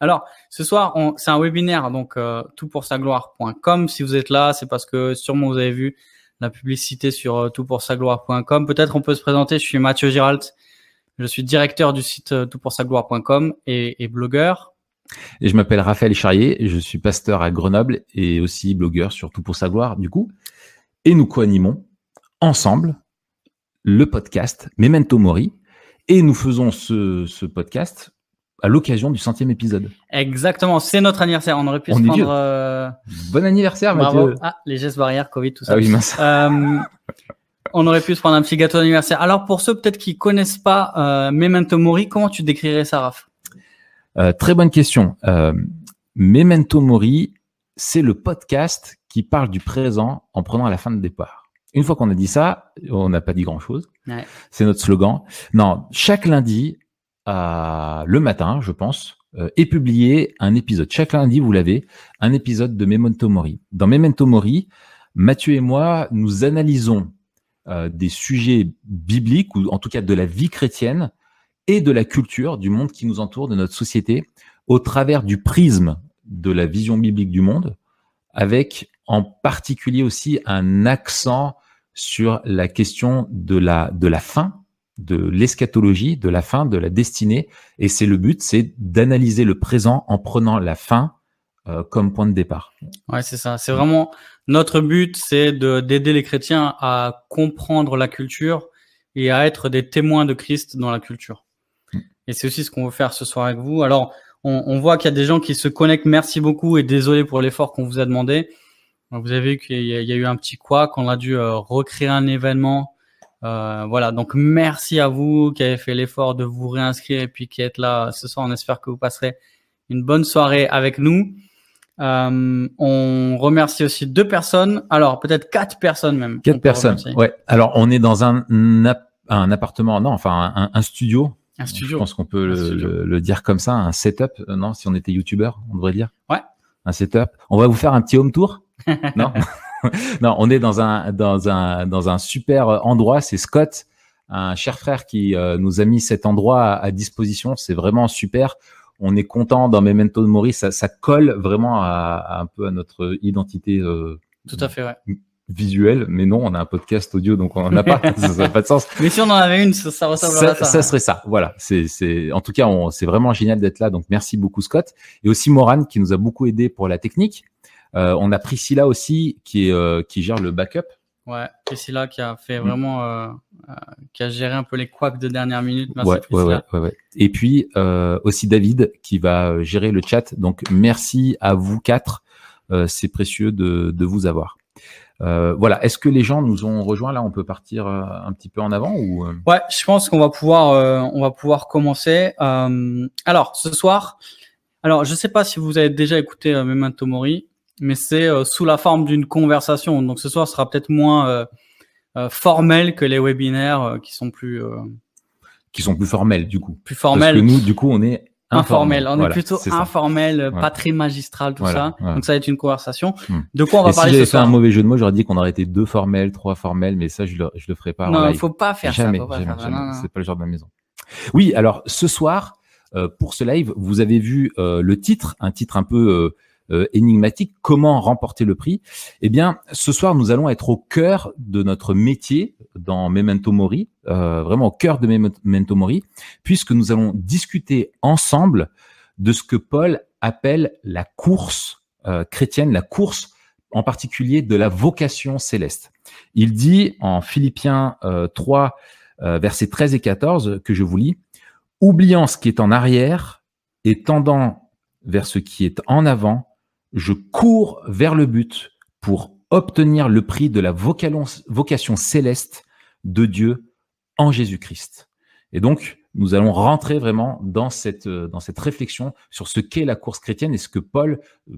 Alors, ce soir, c'est un webinaire, donc euh, toutpoursagloire.com. Si vous êtes là, c'est parce que sûrement vous avez vu la publicité sur euh, toutpoursagloire.com. Peut-être on peut se présenter. Je suis Mathieu Giralt. Je suis directeur du site euh, toutpoursagloire.com et, et blogueur. Et je m'appelle Raphaël Charrier. Je suis pasteur à Grenoble et aussi blogueur sur Tout pour sa gloire, du coup. Et nous co-animons ensemble le podcast Memento Mori. Et nous faisons ce, ce podcast à l'occasion du centième épisode. Exactement, c'est notre anniversaire. On aurait pu se prendre. Euh... Bon anniversaire, Mathieu. Ah, les gestes barrières, Covid, tout ça. Ah oui, mince. Euh, on aurait pu se prendre un petit gâteau d'anniversaire. Alors pour ceux peut-être qui connaissent pas euh, Memento Mori, comment tu décrirais ça, Raph? Très bonne question. Memento Mori, c'est le podcast qui parle du présent en prenant la fin de départ. Une fois qu'on a dit ça, on n'a pas dit grand-chose. Ouais. C'est notre slogan. Non, chaque lundi, le matin, je pense, euh, est publié un épisode. Chaque lundi, vous l'avez, un épisode de Memento Mori. Dans Memento Mori, Mathieu et moi, nous analysons euh, des sujets bibliques, ou en tout cas de la vie chrétienne, et de la culture, du monde qui nous entoure, de notre société, au travers du prisme de la vision biblique du monde, avec en particulier aussi un accent sur la question de la, de la fin, de l'eschatologie, de la fin, de la destinée. Et c'est le but, c'est d'analyser le présent en prenant la fin euh, comme point de départ. Ouais, c'est ça. C'est vraiment notre but, c'est de d'aider les chrétiens à comprendre la culture et à être des témoins de Christ dans la culture. Mm. Et c'est aussi ce qu'on veut faire ce soir avec vous. Alors, on, on voit qu'il y a des gens qui se connectent. Merci beaucoup et désolé pour l'effort qu'on vous a demandé. Vous avez vu qu'il y, a eu un petit quoi, qu'on a dû euh, recréer un événement euh, voilà, donc merci à vous qui avez fait l'effort de vous réinscrire et puis qui êtes là ce soir. On espère que vous passerez une bonne soirée avec nous. Euh, on remercie aussi deux personnes, alors peut-être quatre personnes même. Quatre personnes, ouais. Alors on est dans un, un appartement, non, enfin un, un studio. Un studio. Je pense qu'on peut le, le, dire comme ça, un setup. Euh, non, si on était youtubeur, on devrait dire. Ouais. Un setup. On va vous faire un petit home tour. non? non, on est dans un dans un dans un super endroit. C'est Scott, un cher frère qui euh, nous a mis cet endroit à, disposition. C'est vraiment super. On est content dans Memento de Maurice. Ça, ça colle vraiment à, un peu à notre identité. Euh, Tout à fait, ouais visuel, mais non, on a un podcast audio, donc on n'en a pas, ça n'a pas de sens. Mais si on en avait une, ça, ça ressemblerait à ça. Ça serait ça, voilà. C'est, c'est, en tout cas, c'est vraiment génial d'être là, donc merci beaucoup Scott, et aussi Moran qui nous a beaucoup aidé pour la technique. Euh, on a Priscilla aussi qui est euh, qui gère le backup. Ouais, Priscilla qui a fait mm. vraiment euh, qui a géré un peu les couacs de dernière minute. Merci ouais, Priscilla. Ouais, ouais, Et puis aussi David qui va gérer le chat. Donc merci à vous quatre. c'est précieux de, de vous avoir. Euh, voilà. Est-ce que les gens nous ont rejoints? Là On peut partir un petit peu en avant ou Ouais, je pense qu'on va pouvoir on va pouvoir commencer. alors ce soir, alors je sais pas si vous avez déjà écouté Memento Mori mais c'est euh, sous la forme d'une conversation. Donc ce soir sera peut-être moins euh, euh, formel que les webinaires qui sont plus qui sont plus formels du coup. Plus formels. Parce que nous, du coup, on est informel. On est plutôt informel, pas très magistral, tout ça. Donc ça va être une conversation. Hmm. De quoi on va parler si j'avais fait un mauvais jeu de mots, j'aurais dit qu'on aurait été deux formels, trois formels, mais ça, je le, je le ferai pas. Non, il faut pas faire jamais, ça. Jamais, jamais. C'est pas le genre de ma maison. Oui, alors ce soir, pour ce live, vous avez vu le titre, un titre un peu euh, énigmatique, comment remporter le prix Eh bien, ce soir, nous allons être au cœur de notre métier dans Memento Mori, euh, vraiment au cœur de Memento Mori, puisque nous allons discuter ensemble de ce que Paul appelle la course euh, chrétienne, la course en particulier de la vocation céleste. Il dit en Philippiens 3, versets 13 et 14, que je vous lis, oubliant ce qui est en arrière et tendant vers ce qui est en avant, je cours vers le but pour obtenir le prix de la vocation céleste de Dieu en Jésus-Christ. Et donc, nous allons rentrer vraiment dans cette, euh, dans cette réflexion sur ce qu'est la course chrétienne et ce que Paul euh,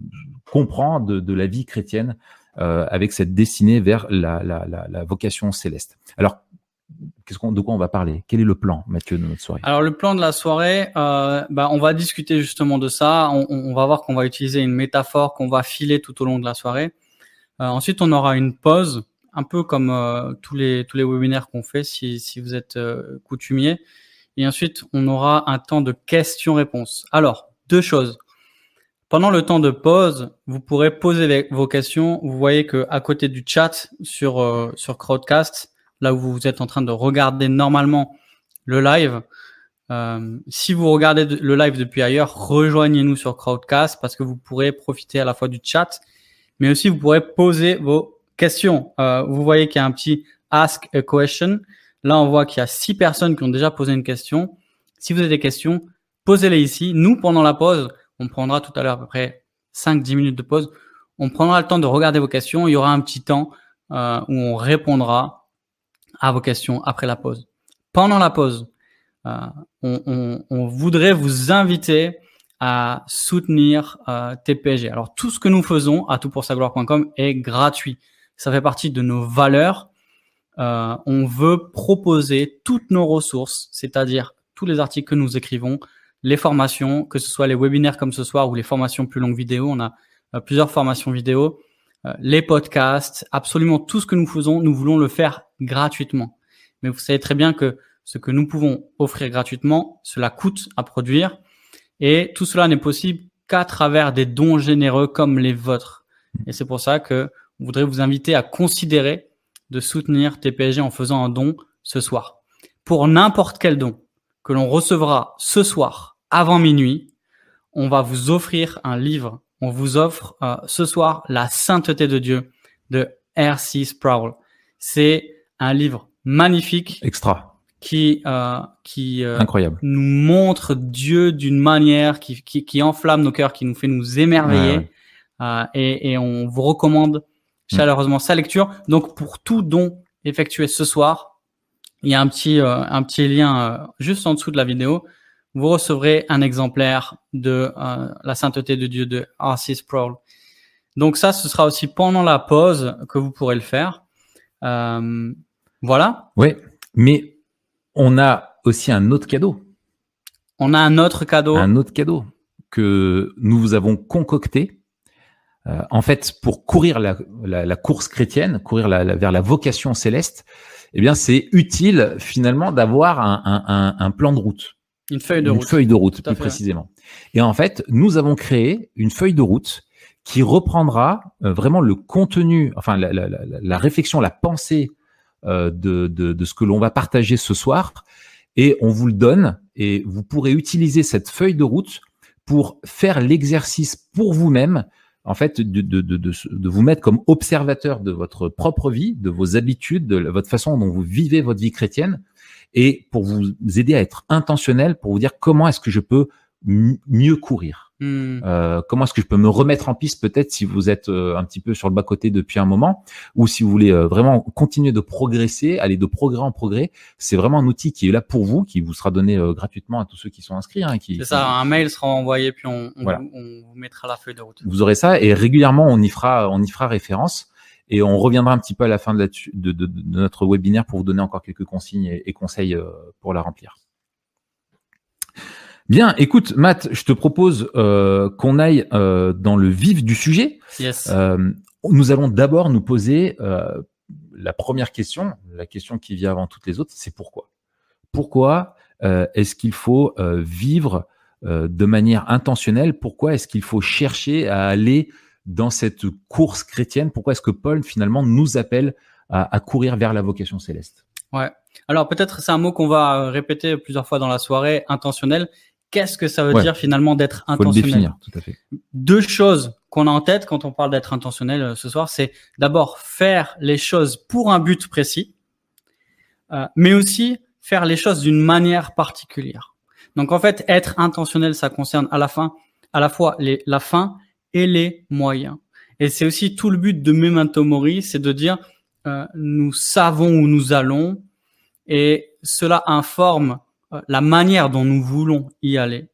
comprend de, de la vie chrétienne euh, avec cette destinée vers la, la, la, la vocation céleste. Alors, de quoi on va parler? Quel est le plan, Mathieu, de notre soirée? Alors, le plan de la soirée, euh, bah, on va discuter justement de ça. On, on va voir qu'on va utiliser une métaphore qu'on va filer tout au long de la soirée. Euh, ensuite, on aura une pause un peu comme euh, tous les tous les webinaires qu'on fait si si vous êtes euh, coutumier. Et ensuite, on aura un temps de questions-réponses. Alors, deux choses. Pendant le temps de pause, vous pourrez poser vos questions. Vous voyez que à côté du chat sur euh, sur Crowdcast, là où vous êtes en train de regarder normalement le live, euh, si vous regardez le live depuis ailleurs, rejoignez-nous sur Crowdcast parce que vous pourrez profiter à la fois du chat, mais aussi vous pourrez poser vos Question. Euh, vous voyez qu'il y a un petit Ask a question. Là, on voit qu'il y a six personnes qui ont déjà posé une question. Si vous avez des questions, posez-les ici. Nous, pendant la pause, on prendra tout à l'heure à peu près 5-10 minutes de pause. On prendra le temps de regarder vos questions. Il y aura un petit temps euh, où on répondra à vos questions après la pause. Pendant la pause, euh, on, on, on, voudrait vous inviter à soutenir euh, TPG. Alors tout ce que nous faisons à toutpoursagloire.com est gratuit ça fait partie de nos valeurs. Euh, on veut proposer toutes nos ressources, c'est-à-dire tous les articles que nous écrivons, les formations, que ce soit les webinaires comme ce soir ou les formations plus longues vidéo. On a euh, plusieurs formations vidéo, les podcasts, absolument tout ce que nous faisons, nous voulons le faire gratuitement. Mais vous savez très bien que ce que nous pouvons offrir gratuitement, cela coûte à produire. Et tout cela n'est possible qu'à travers des dons généreux comme les vôtres. Et c'est pour ça que on voudrait vous inviter à considérer de soutenir TPG en faisant un don ce soir. Pour n'importe quel don que l'on recevra ce soir avant minuit, on va vous offrir un livre. On vous offre euh, ce soir La sainteté de Dieu de R.C. Sproul. C'est un livre magnifique. Extra. Qui, euh, qui euh, Incroyable. nous montre Dieu d'une manière qui, qui, qui, enflamme nos cœurs, qui nous fait nous émerveiller. Euh, et, et on vous recommande Mm. chaleureusement sa lecture. Donc pour tout don effectué ce soir, il y a un petit un petit lien juste en dessous de la vidéo. Vous recevrez un exemplaire de euh, la sainteté de Dieu de R.C. Sproul. Donc ça, ce sera aussi pendant la pause que vous pourrez le faire. voilà. Oui, mais on a aussi un autre cadeau. On a un autre cadeau. Un autre cadeau que nous vous avons concocté euh, en fait, pour courir la, la, la course chrétienne, courir la, vers la vocation céleste, eh bien, c'est utile finalement d'avoir un, un, un, plan de route. Une feuille de une route. feuille de route, plus précisément. Et en fait, nous avons créé une feuille de route qui reprendra euh, vraiment le contenu, enfin la, la, la réflexion, la pensée euh, de, de, de, ce que l'on va partager ce soir. Et on vous le donne et vous pourrez utiliser cette feuille de route pour faire l'exercice pour vous-même en fait, de, vous mettre comme observateur de votre propre vie, de vos habitudes, de votre façon dont vous vivez votre vie chrétienne, et pour vous aider à être intentionnel, pour vous dire comment est-ce que je peux mieux courir. Hmm. Euh, comment est-ce que je peux me remettre en piste peut-être si vous êtes euh, un petit peu sur le bas-côté depuis un moment ou si vous voulez euh, vraiment continuer de progresser, aller de progrès en progrès, c'est vraiment un outil qui est là pour vous, qui vous sera donné gratuitement à tous ceux qui sont inscrits. Hein, qui, c'est ça, un mail sera envoyé puis on, on, on, vous mettra la feuille de route. Vous aurez ça et régulièrement on y fera, on y fera référence. Et on reviendra un petit peu à la fin de, la, de, de, de notre webinaire pour vous donner encore quelques consignes et, et conseils pour la remplir. Bien, écoute, Matt, je te propose euh, qu'on aille euh, dans le vif du sujet. Yes. Euh, nous allons d'abord nous poser euh, la première question, la question qui vient avant toutes les autres, c'est pourquoi? Pourquoi euh, est-ce qu'il faut euh, vivre de manière intentionnelle? Pourquoi est-ce qu'il faut chercher à aller dans cette course chrétienne Pourquoi est-ce que Paul finalement nous appelle à, à courir vers la vocation céleste? Ouais. Alors peut-être c'est un mot qu'on va répéter plusieurs fois dans la soirée, intentionnel qu'est-ce que ça veut dire finalement d'être intentionnel? tout à fait. Deux choses qu'on a en tête quand on parle d'être intentionnel euh, ce soir, c'est d'abord faire les choses pour un but précis, euh, mais aussi faire les choses d'une manière particulière. Donc en fait, être intentionnel, ça concerne à la fin, à la fois les, la fin et les moyens. Et c'est aussi tout le but de Memento Mori, c'est de dire euh, nous savons où nous allons et cela informe la manière dont nous voulons y aller.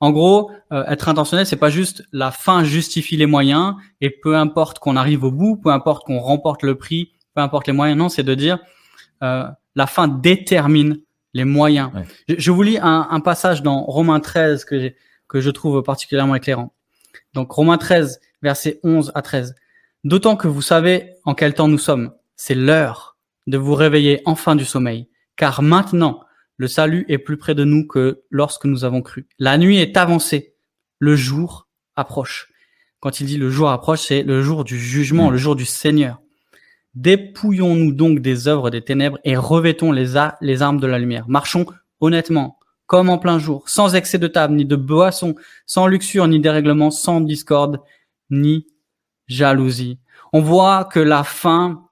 En gros, être intentionnel, c'est pas juste la fin justifie les moyens et peu importe qu'on arrive au bout, peu importe qu'on remporte le prix, peu importe les moyens. Non, c'est de dire la fin détermine les moyens. Je, vous lis un, un, passage dans Romains 13 que, que je trouve particulièrement éclairant. Donc Romains 13, versets 11 à 13. D'autant que vous savez en quel temps nous sommes. C'est l'heure de vous réveiller enfin du sommeil. Car maintenant, le salut est plus près de nous que lorsque nous avons cru. La nuit est avancée. Le jour approche. Quand il dit le jour approche, c'est le jour du jugement, le jour du Seigneur. Dépouillons-nous donc des œuvres des ténèbres et revêtons les, les armes de la lumière. Marchons honnêtement, comme en plein jour, sans excès de table, ni de boisson, sans luxure, ni dérèglement, sans discorde, ni jalousie. On voit que la fin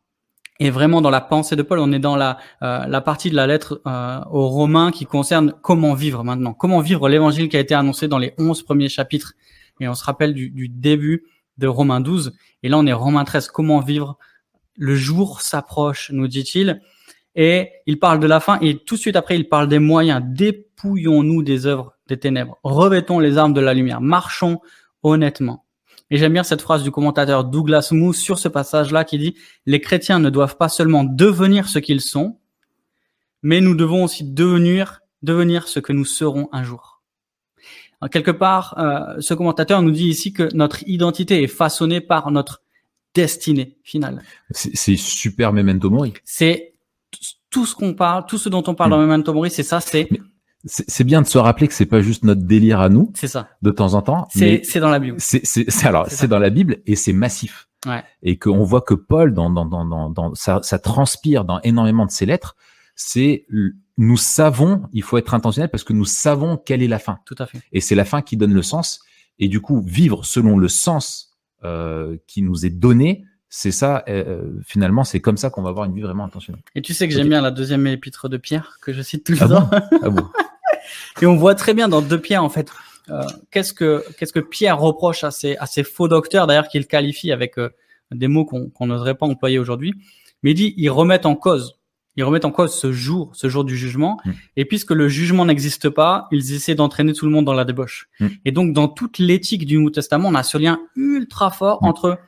est vraiment dans la pensée de Paul. On est dans la, euh, la partie de la lettre euh, aux Romains qui concerne comment vivre maintenant, comment vivre l'évangile qui a été annoncé dans les onze premiers chapitres. Et on se rappelle du, du début de Romains 12. Et là, on est Romains 13. Comment vivre le jour s'approche, nous dit-il. Et il parle de la fin et tout de suite après, il parle des moyens. Dépouillons-nous des œuvres des ténèbres. Revêtons les armes de la lumière. Marchons honnêtement. Et j'aime bien cette phrase du commentateur Douglas Moo sur ce passage-là qui dit Les chrétiens ne doivent pas seulement devenir ce qu'ils sont, mais nous devons aussi devenir, devenir ce que nous serons un jour. quelque part, euh, ce commentateur nous dit ici que notre identité est façonnée par notre destinée finale. C'est super Memento Mori. C'est tout ce qu'on parle, tout ce dont on parle dans hmm. Memento Mori, c'est ça, c'est c'est bien de se rappeler que c'est pas juste notre délire à nous. C'est ça. De temps en temps. C'est c'est dans la Bible. C'est alors c'est dans la Bible et c'est massif. Ouais. Et qu'on voit que Paul dans dans dans dans, dans ça, ça transpire dans énormément de ses lettres. C'est nous savons, il faut être intentionnel parce que nous savons quelle est la fin. Tout à fait. Et c'est la fin qui donne le sens. Et du coup, vivre selon le sens euh, qui nous est donné, c'est ça, euh, finalement, c'est comme ça qu'on va avoir une vie vraiment intentionnelle. Et tu sais que j'aime bien la deuxième épître de Pierre, que je cite tout le ah temps. ah bon? Et on voit très bien dans deux Pierre, en fait, euh, qu'est-ce que qu'est-ce que Pierre reproche à ces, à ces faux docteurs, d'ailleurs, qu'il qualifie avec euh, des mots qu'on n'oserait pas employer aujourd'hui. Mais il dit, ils remettent en cause ils remettent en cause ce jour, ce jour du jugement. Mm. Et puisque le jugement n'existe pas, ils essaient d'entraîner tout le monde dans la débauche. Mm. Et donc, dans toute l'éthique du Nouveau Testament, on a ce lien ultra fort mm. entre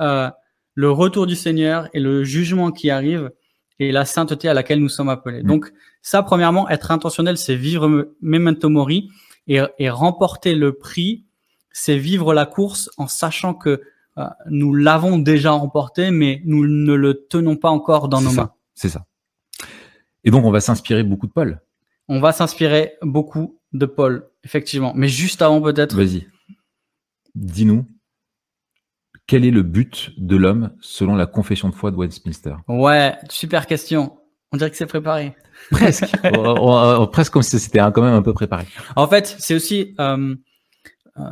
euh, le retour du Seigneur et le jugement qui arrive et la sainteté à laquelle nous sommes appelés. Donc, ça, premièrement, être intentionnel, c'est vivre memento mori et, et remporter le prix, c'est vivre la course en sachant que euh, nous l'avons déjà remporté, mais nous ne le tenons pas encore dans nos mains. C'est ça. Et donc, on va s'inspirer beaucoup de Paul. On va s'inspirer beaucoup de Paul, effectivement. Mais juste avant, peut-être. Vas-y. Dis-nous, quel est le but de l'homme selon la confession de foi de Westminster Ouais, super question. On dirait que c'est préparé. Presque. presque comme si c'était quand même un peu préparé. En fait, c'est aussi euh, euh,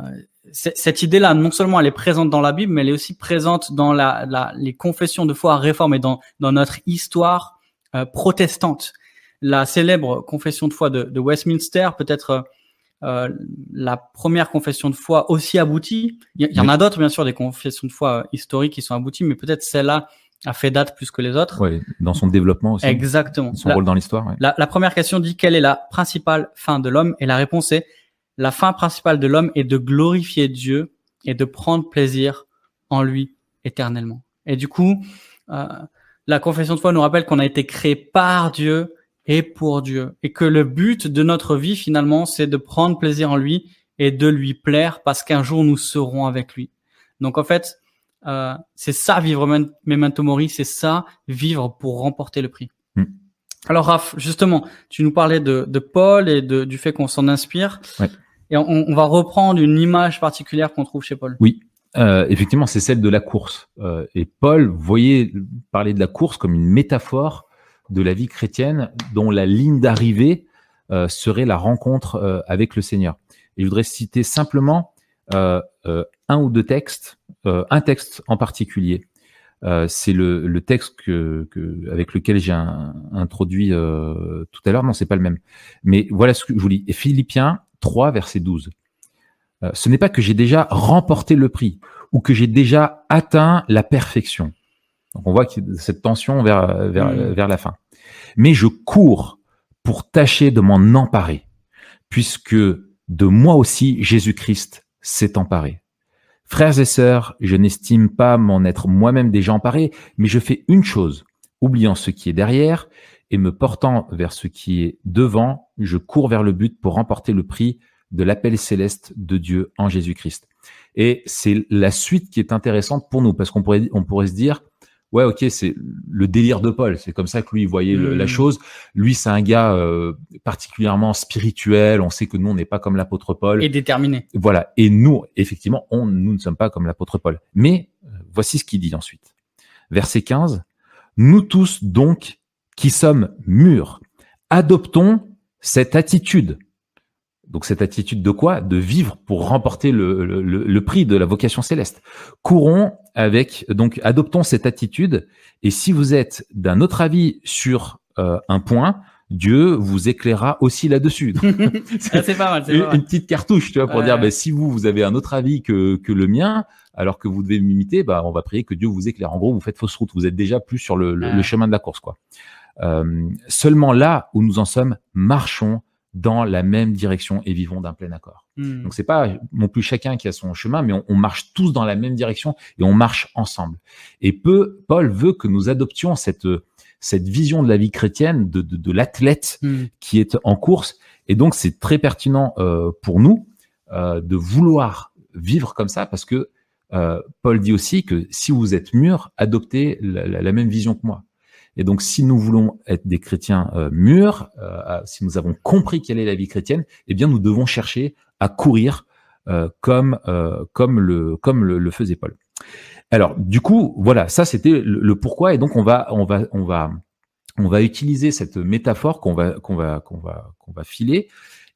cette idée-là. Non seulement elle est présente dans la Bible, mais elle est aussi présente dans la, la les confessions de foi réformées, dans dans notre histoire euh, protestante. La célèbre confession de foi de, de Westminster, peut-être euh, la première confession de foi aussi aboutie. Il y, en a d'autres, bien sûr, des confessions de foi historiques qui sont abouties, mais peut-être celle-là a fait date plus que les autres. Oui, dans son développement aussi. Exactement. Son rôle dans l'histoire. La, la, première question dit quelle est la principale fin de l'homme Et la réponse est la fin principale de l'homme est de glorifier Dieu et de prendre plaisir en lui éternellement. Et du coup, euh, la confession de foi nous rappelle qu'on a été créé par Dieu et pour Dieu. Et que le but de notre vie, finalement, c'est de prendre plaisir en lui et de lui plaire parce qu'un jour nous serons avec lui. Donc, en fait, euh, c'est ça vivre Memento Mori, c'est ça vivre pour remporter le prix. Hmm. Alors, Raph, justement, tu nous parlais de, Paul et de, du fait qu'on s'en inspire. Et on, on, va reprendre une image particulière qu'on trouve chez Paul. Oui. Euh, effectivement, c'est celle de la course. Euh, et Paul voyait parler de la course comme une métaphore de la vie chrétienne dont la ligne d'arrivée euh, serait la rencontre avec le Seigneur. Et je voudrais citer simplement un ou deux textes, un texte en particulier. c'est le, le, texte que, que, avec lequel j'ai introduit tout à l'heure. Non, c'est pas le même. Mais voilà ce que je vous lis. Philippiens 3, verset 12. Euh, ce n'est pas que j'ai déjà remporté le prix ou que j'ai déjà atteint la perfection. Donc on voit cette tension vers, vers, vers la fin. Mais je cours pour tâcher de m'en emparer, puisque de moi aussi Jésus-Christ s'est emparé. Frères et sœurs, je n'estime pas m'en être moi-même déjà emparé, mais je fais une chose, oubliant ce qui est derrière et me portant vers ce qui est devant, je cours vers le but pour remporter le prix de l'appel céleste de Dieu en Jésus-Christ. Et c'est la suite qui est intéressante pour nous, parce qu'on pourrait, on pourrait se dire, ouais, ok, c'est le délire de Paul. C'est comme ça que lui voyait la mmh. chose. Lui, c'est un gars euh, particulièrement spirituel. On sait que nous, on n'est pas comme l'apôtre Paul. Et déterminé. Voilà. Et nous, effectivement, on, nous ne sommes pas comme l'apôtre Paul. Mais euh, voici ce qu'il dit ensuite. Verset 15. Nous tous, donc, qui sommes mûrs, adoptons cette attitude donc cette attitude de quoi? De vivre pour remporter le, le, prix de la vocation céleste. Courons avec, donc adoptons cette attitude. Et si vous êtes d'un autre avis sur euh, un point, Dieu vous éclairera aussi là-dessus. Ah, c'est pas mal. Une, une, petite cartouche, tu vois, pour dire, ben, si vous vous avez un autre avis que, que le mien, alors que vous devez m'imiter, bah, on va prier que Dieu vous éclaire. En gros, vous faites fausse route. Vous êtes déjà plus sur le, le chemin de la course, quoi. Euh, seulement là où nous en sommes, marchons dans la même direction et vivons d'un plein accord. Hmm. Donc c'est pas non plus chacun qui a son chemin, mais on, marche tous dans la même direction et on marche ensemble. Et peu, Paul veut que nous adoptions cette cette vision de la vie chrétienne de, de, de l'athlète hmm. qui est en course. Et donc c'est très pertinent euh, pour nous euh, de vouloir vivre comme ça parce que euh, Paul dit aussi que si vous êtes mûr, adoptez la, la même vision que moi. Et donc, si nous voulons être des chrétiens euh, mûrs, euh, si nous avons compris quelle est la vie chrétienne, eh bien, nous devons chercher à courir euh, comme comme le comme le, faisait Paul. Alors, du coup, voilà, ça c'était le, pourquoi. Et donc, on va on va on va on va utiliser cette métaphore qu'on va qu'on va qu'on va qu'on va filer.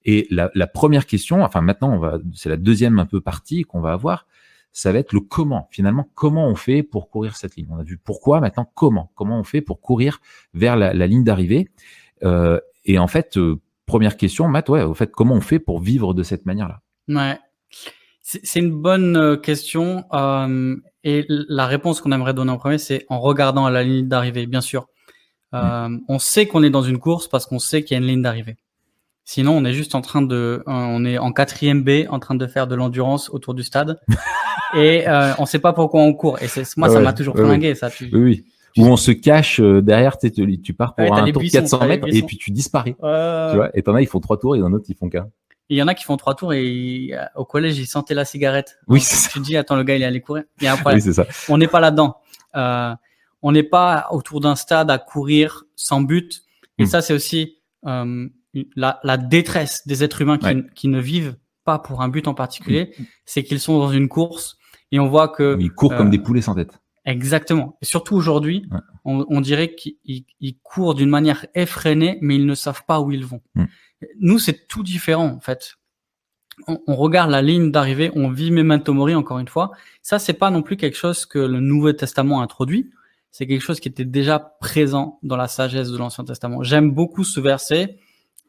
Et la, la première question, enfin maintenant, on va, c'est la deuxième un peu partie qu'on va avoir ça va être le comment. Finalement, comment on fait pour courir cette ligne? On a vu pourquoi, maintenant comment? Comment on fait pour courir vers la, ligne d'arrivée? Euh, Et en fait, euh, première question, Matt, ouais, au fait, comment on fait pour vivre de cette manière-là? Ouais, c'est une bonne euh, question. et la réponse qu'on aimerait donner en premier, c'est en regardant à la ligne d'arrivée, bien sûr. Mm. On sait qu'on est dans une course parce qu'on sait qu'il y a une ligne d'arrivée. Sinon, on est juste en train de, on est en quatrième B, en train de faire de l'endurance autour du stade, et euh, on sait pas pourquoi on court. Et c'est moi, ça m'a toujours flingué, ça. Tu... Oui, oui. Où on se cache euh, derrière, tu, tu pars pour un tour de 400 mètres et puis tu disparais. Tu vois, et t'en as, ils font trois tours et en autre, ils font qu'un. Il y en a qui font trois tours et euh, au collège, ils sentaient la cigarette. Oui, c'est ça. Tu dis, attends, le gars, il est allé courir. Il y a un problème. Oui, c'est ça. On n'est pas là-dedans. Euh, on n'est pas autour d'un stade à courir sans but. Et hmm. ça, c'est aussi euh, la, la, détresse des êtres humains qui, qui, ne vivent pas pour un but en particulier, mm. c'est qu'ils sont dans une course et on voit que ils courent comme des euh, poulets sans tête. Exactement. Et surtout aujourd'hui, on, on, dirait qu'ils courent d'une manière effrénée, mais ils ne savent pas où ils vont. Mm. Nous, c'est tout différent en fait. On, on regarde la ligne d'arrivée, on vit Memento Mori encore une fois. Ça, c'est pas non plus quelque chose que le Nouveau Testament a introduit. C'est quelque chose qui était déjà présent dans la sagesse de l'Ancien Testament. J'aime beaucoup ce verset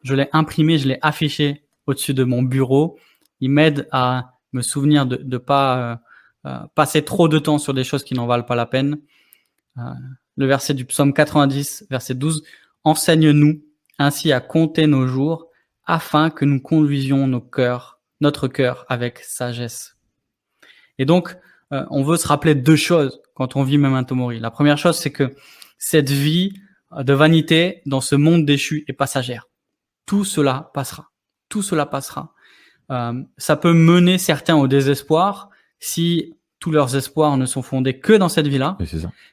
je l'ai imprimé, je l'ai affiché au-dessus de mon bureau. Il m'aide à me souvenir de ne pas euh, euh, passer trop de temps sur des choses qui n'en valent pas la peine. Euh, le verset du psaume 90, verset 12, Enseigne-nous ainsi à compter nos jours afin que nous conduisions nos cœurs, notre cœur avec sagesse. Et donc, on veut se rappeler deux choses quand on vit Memento Mori. La première chose, c'est que cette vie de vanité dans ce monde déchu est passagère tout cela passera. Tout cela passera. Euh, ça peut mener certains au désespoir si tous leurs espoirs ne sont fondés que dans cette vie-là.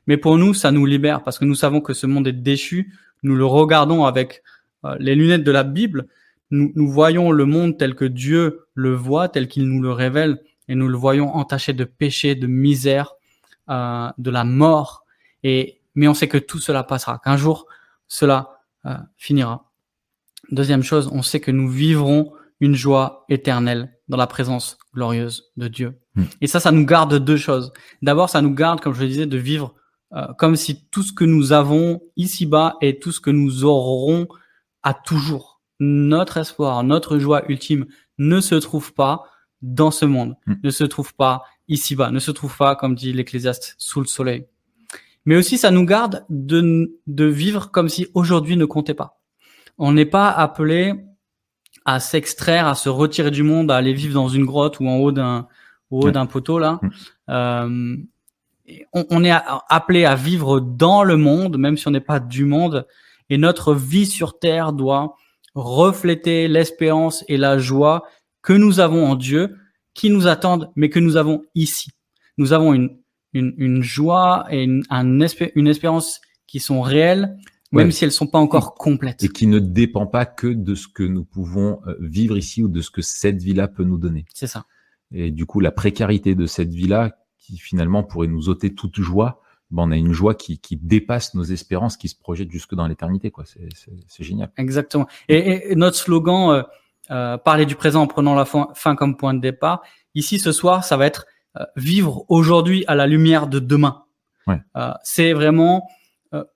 Mais pour nous, ça nous libère parce que nous savons que ce monde est déchu. Nous le regardons avec euh, les lunettes de la Bible. Nous, nous, voyons le monde tel que Dieu le voit, tel qu'il nous le révèle, et nous le voyons entaché de péché, de misère, euh, de la mort. Et mais on sait que tout cela passera, qu'un jour cela euh, finira. Deuxième chose, on sait que nous vivrons une joie éternelle dans la présence glorieuse de Dieu. Hmm. Et ça, ça nous garde deux choses. D'abord, ça nous garde, comme je le disais, de vivre euh, comme si tout ce que nous avons ici-bas et tout ce que nous aurons à toujours. Notre espoir, notre joie ultime ne se trouve pas dans ce monde, hmm. ne se trouve pas ici-bas, ne se trouve pas, comme dit l'Ecclésiaste, sous le soleil. Mais aussi, ça nous garde de, de vivre comme si aujourd'hui ne comptait pas. On n'est pas appelé à s'extraire, à se retirer du monde, à aller vivre dans une grotte ou en haut d'un haut d'un poteau là. Mm. Euh, on, on, est appelé à vivre dans le monde, même si on n'est pas du monde. Et notre vie sur terre doit refléter l'espérance et la joie que nous avons en Dieu, qui nous attendent, mais que nous avons ici. Nous avons une, une, une joie et une, un une espérance qui sont réelles, même si elles sont pas encore complètes. Et qui ne dépend pas que de ce que nous pouvons euh, vivre ici ou de ce que cette vie-là peut nous donner. C'est ça. Et du coup, la précarité de cette vie-là, qui finalement pourrait nous ôter toute joie, ben on a une joie qui, qui, dépasse nos espérances, qui se projette jusque dans l'éternité. quoi. C'est génial. Exactement. Et, et notre slogan, euh, euh, parler du présent en prenant la fin, fin, comme point de départ, ici ce soir, ça va être euh, vivre aujourd'hui à la lumière de demain. Ouais. C'est vraiment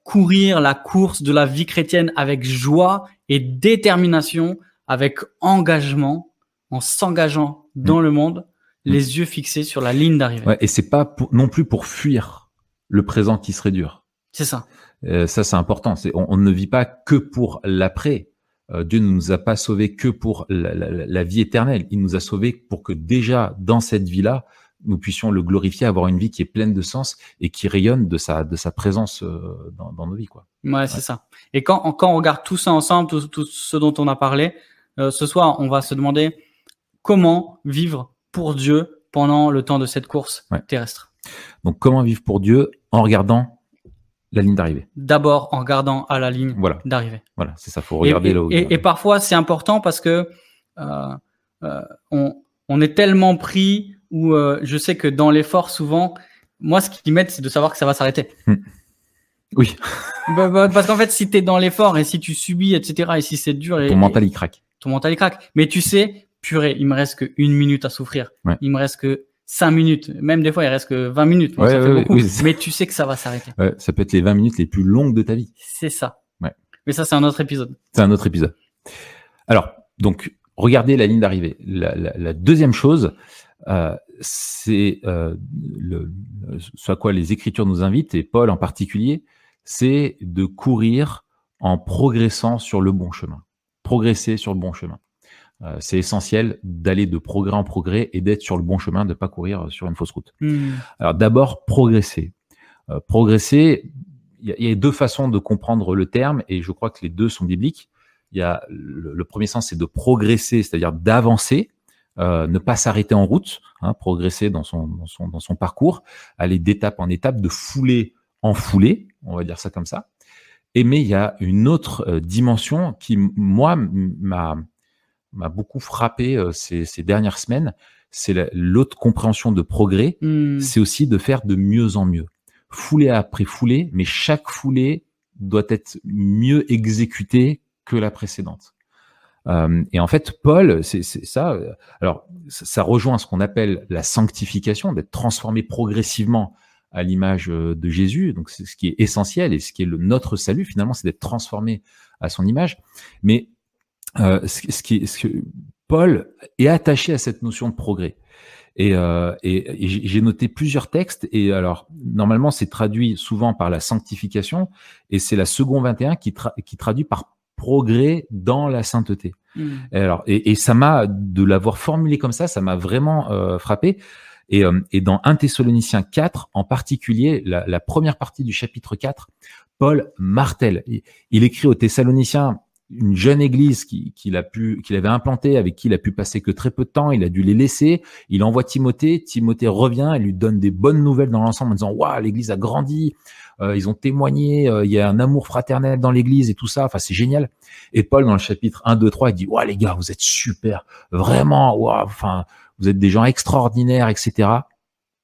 courir la course de la vie chrétienne avec joie et détermination, avec engagement, en s'engageant dans mm. le monde, mm. les yeux fixés sur la ligne d'arrivée. Ouais, et c'est pas non plus pour fuir le présent qui serait dur. C'est ça. Euh, ça, c'est important. C'est, on, ne vit pas que pour l'après. Euh, Dieu ne nous a pas sauvés que pour la, la, la, vie éternelle. Il nous a sauvés pour que déjà dans cette vie-là, nous puissions le glorifier, avoir une vie qui est pleine de sens et qui rayonne de sa de sa présence euh, dans, dans nos vies, quoi. Ouais, c'est ça. Et quand quand on regarde tout ça ensemble, tout, tout ce dont on a parlé, euh, ce soir, on va se demander comment vivre pour Dieu pendant le temps de cette course terrestre. Donc, comment vivre pour Dieu en regardant la ligne d'arrivée? D'abord en regardant à la ligne voilà. d'arrivée. Voilà, c'est ça. Faut regarder et, là et, et, parfois, c'est important parce que euh, euh, on, on est tellement pris où euh, je sais que dans l'effort, souvent, moi, ce qui m'aide, c'est de savoir que ça va s'arrêter. Hmm. Oui. Bah, bah, parce qu'en fait, si tu es dans l'effort et si tu subis, etc., et si c'est dur... Et, ton mental, il craque. Ton mental, il craque. Mais tu sais, purée, il me reste que une minute à souffrir. Ouais. Il me reste que cinq minutes. Même des fois, il reste que 20 minutes. Ouais, ça ouais, fait beaucoup. oui, mais tu sais que ça va s'arrêter. ça peut être les 20 minutes les plus longues de ta vie. C'est ça. Ouais. Mais ça, c'est un autre épisode. C'est un autre épisode. Alors, donc, regardez la ligne d'arrivée. La, la, la, deuxième chose, c'est euh, le, ce à quoi les Écritures nous invitent, et Paul en particulier, c'est de courir en progressant sur le bon chemin. Progresser sur le bon chemin. Euh, c'est essentiel d'aller de progrès en progrès et d'être sur le bon chemin, de pas courir sur une fausse route. Mmh. Alors d'abord, progresser. Euh, progresser, il y, y, a deux façons de comprendre le terme, et je crois que les deux sont bibliques. Il y a le, le premier sens, c'est de progresser, c'est-à-dire d'avancer, euh, ne pas s'arrêter en route, hein, progresser dans son, dans son, dans son parcours, aller d'étape en étape, de foulée en foulée, on va dire ça comme ça. Et mais il y a une autre euh, dimension qui, moi, m'a m'a beaucoup frappé euh, ces, ces, dernières semaines, c'est l'autre compréhension de progrès, mmh. c'est aussi de faire de mieux en mieux. Foulée après foulée, mais chaque foulée doit être mieux exécutée que la précédente. Euh, et en fait, Paul, c'est ça. Alors, ça rejoint ce qu'on appelle la sanctification, d'être transformé progressivement à l'image de Jésus. Donc, c'est ce qui est essentiel et ce qui est le, notre salut finalement, c'est d'être transformé à son image. Mais euh, ce, ce, qui, ce Paul est attaché à cette notion de progrès. Et, euh, et, j'ai noté plusieurs textes. Et alors, normalement, c'est traduit souvent par la sanctification, et c'est la seconde 21 qui, tra qui traduit par progrès dans la sainteté. Mmh. Et alors, et, et ça m'a de l'avoir formulé comme ça, ça m'a vraiment euh, frappé. Et, euh, et, dans 1 Thessaloniciens 4, en particulier, la, la, première partie du chapitre 4, Paul martèle. Il, il écrit aux Thessaloniciens une jeune église qu'il qui a pu, qu'il avait implantée, avec qui il a pu passer que très peu de temps. Il a dû les laisser. Il envoie Timothée. Timothée revient et lui donne des bonnes nouvelles dans l'ensemble en disant waouh, l'église a grandi. Euh, ils ont témoigné. Euh, il y a un amour fraternel dans l'église et tout ça. Enfin, c'est génial. Et Paul, dans le chapitre 1, 2, 3, il dit waouh, les gars, vous êtes super. Vraiment, waouh. Enfin, vous êtes des gens extraordinaires, etc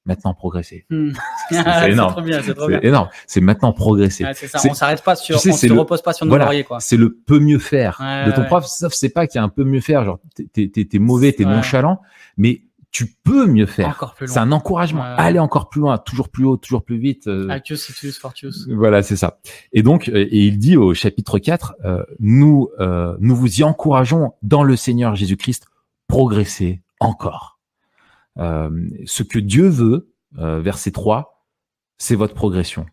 maintenant progresser. Mmh. C'est énorme. C'est énorme. C'est maintenant progresser. Ouais, c'est ça. On s'arrête pas sur, tu sais, on se le, repose pas sur nos voilà, lauriers, quoi. C'est le peu mieux faire ouais, de ton ouais. prof. Sauf c'est pas qu'il y a un peu mieux faire. Genre, t'es, t'es, t'es mauvais, t'es nonchalant, mais tu peux mieux faire. C'est un encouragement. Aller encore plus loin, toujours plus haut, toujours plus vite. Euh... Actius, Itius, Fortius. Voilà, c'est ça. Et donc, et il dit au chapitre 4, euh, nous, euh, nous vous y encourageons dans le Seigneur Jésus-Christ, progresser encore. Euh, ce que Dieu veut, euh, verset 3, c'est votre progression.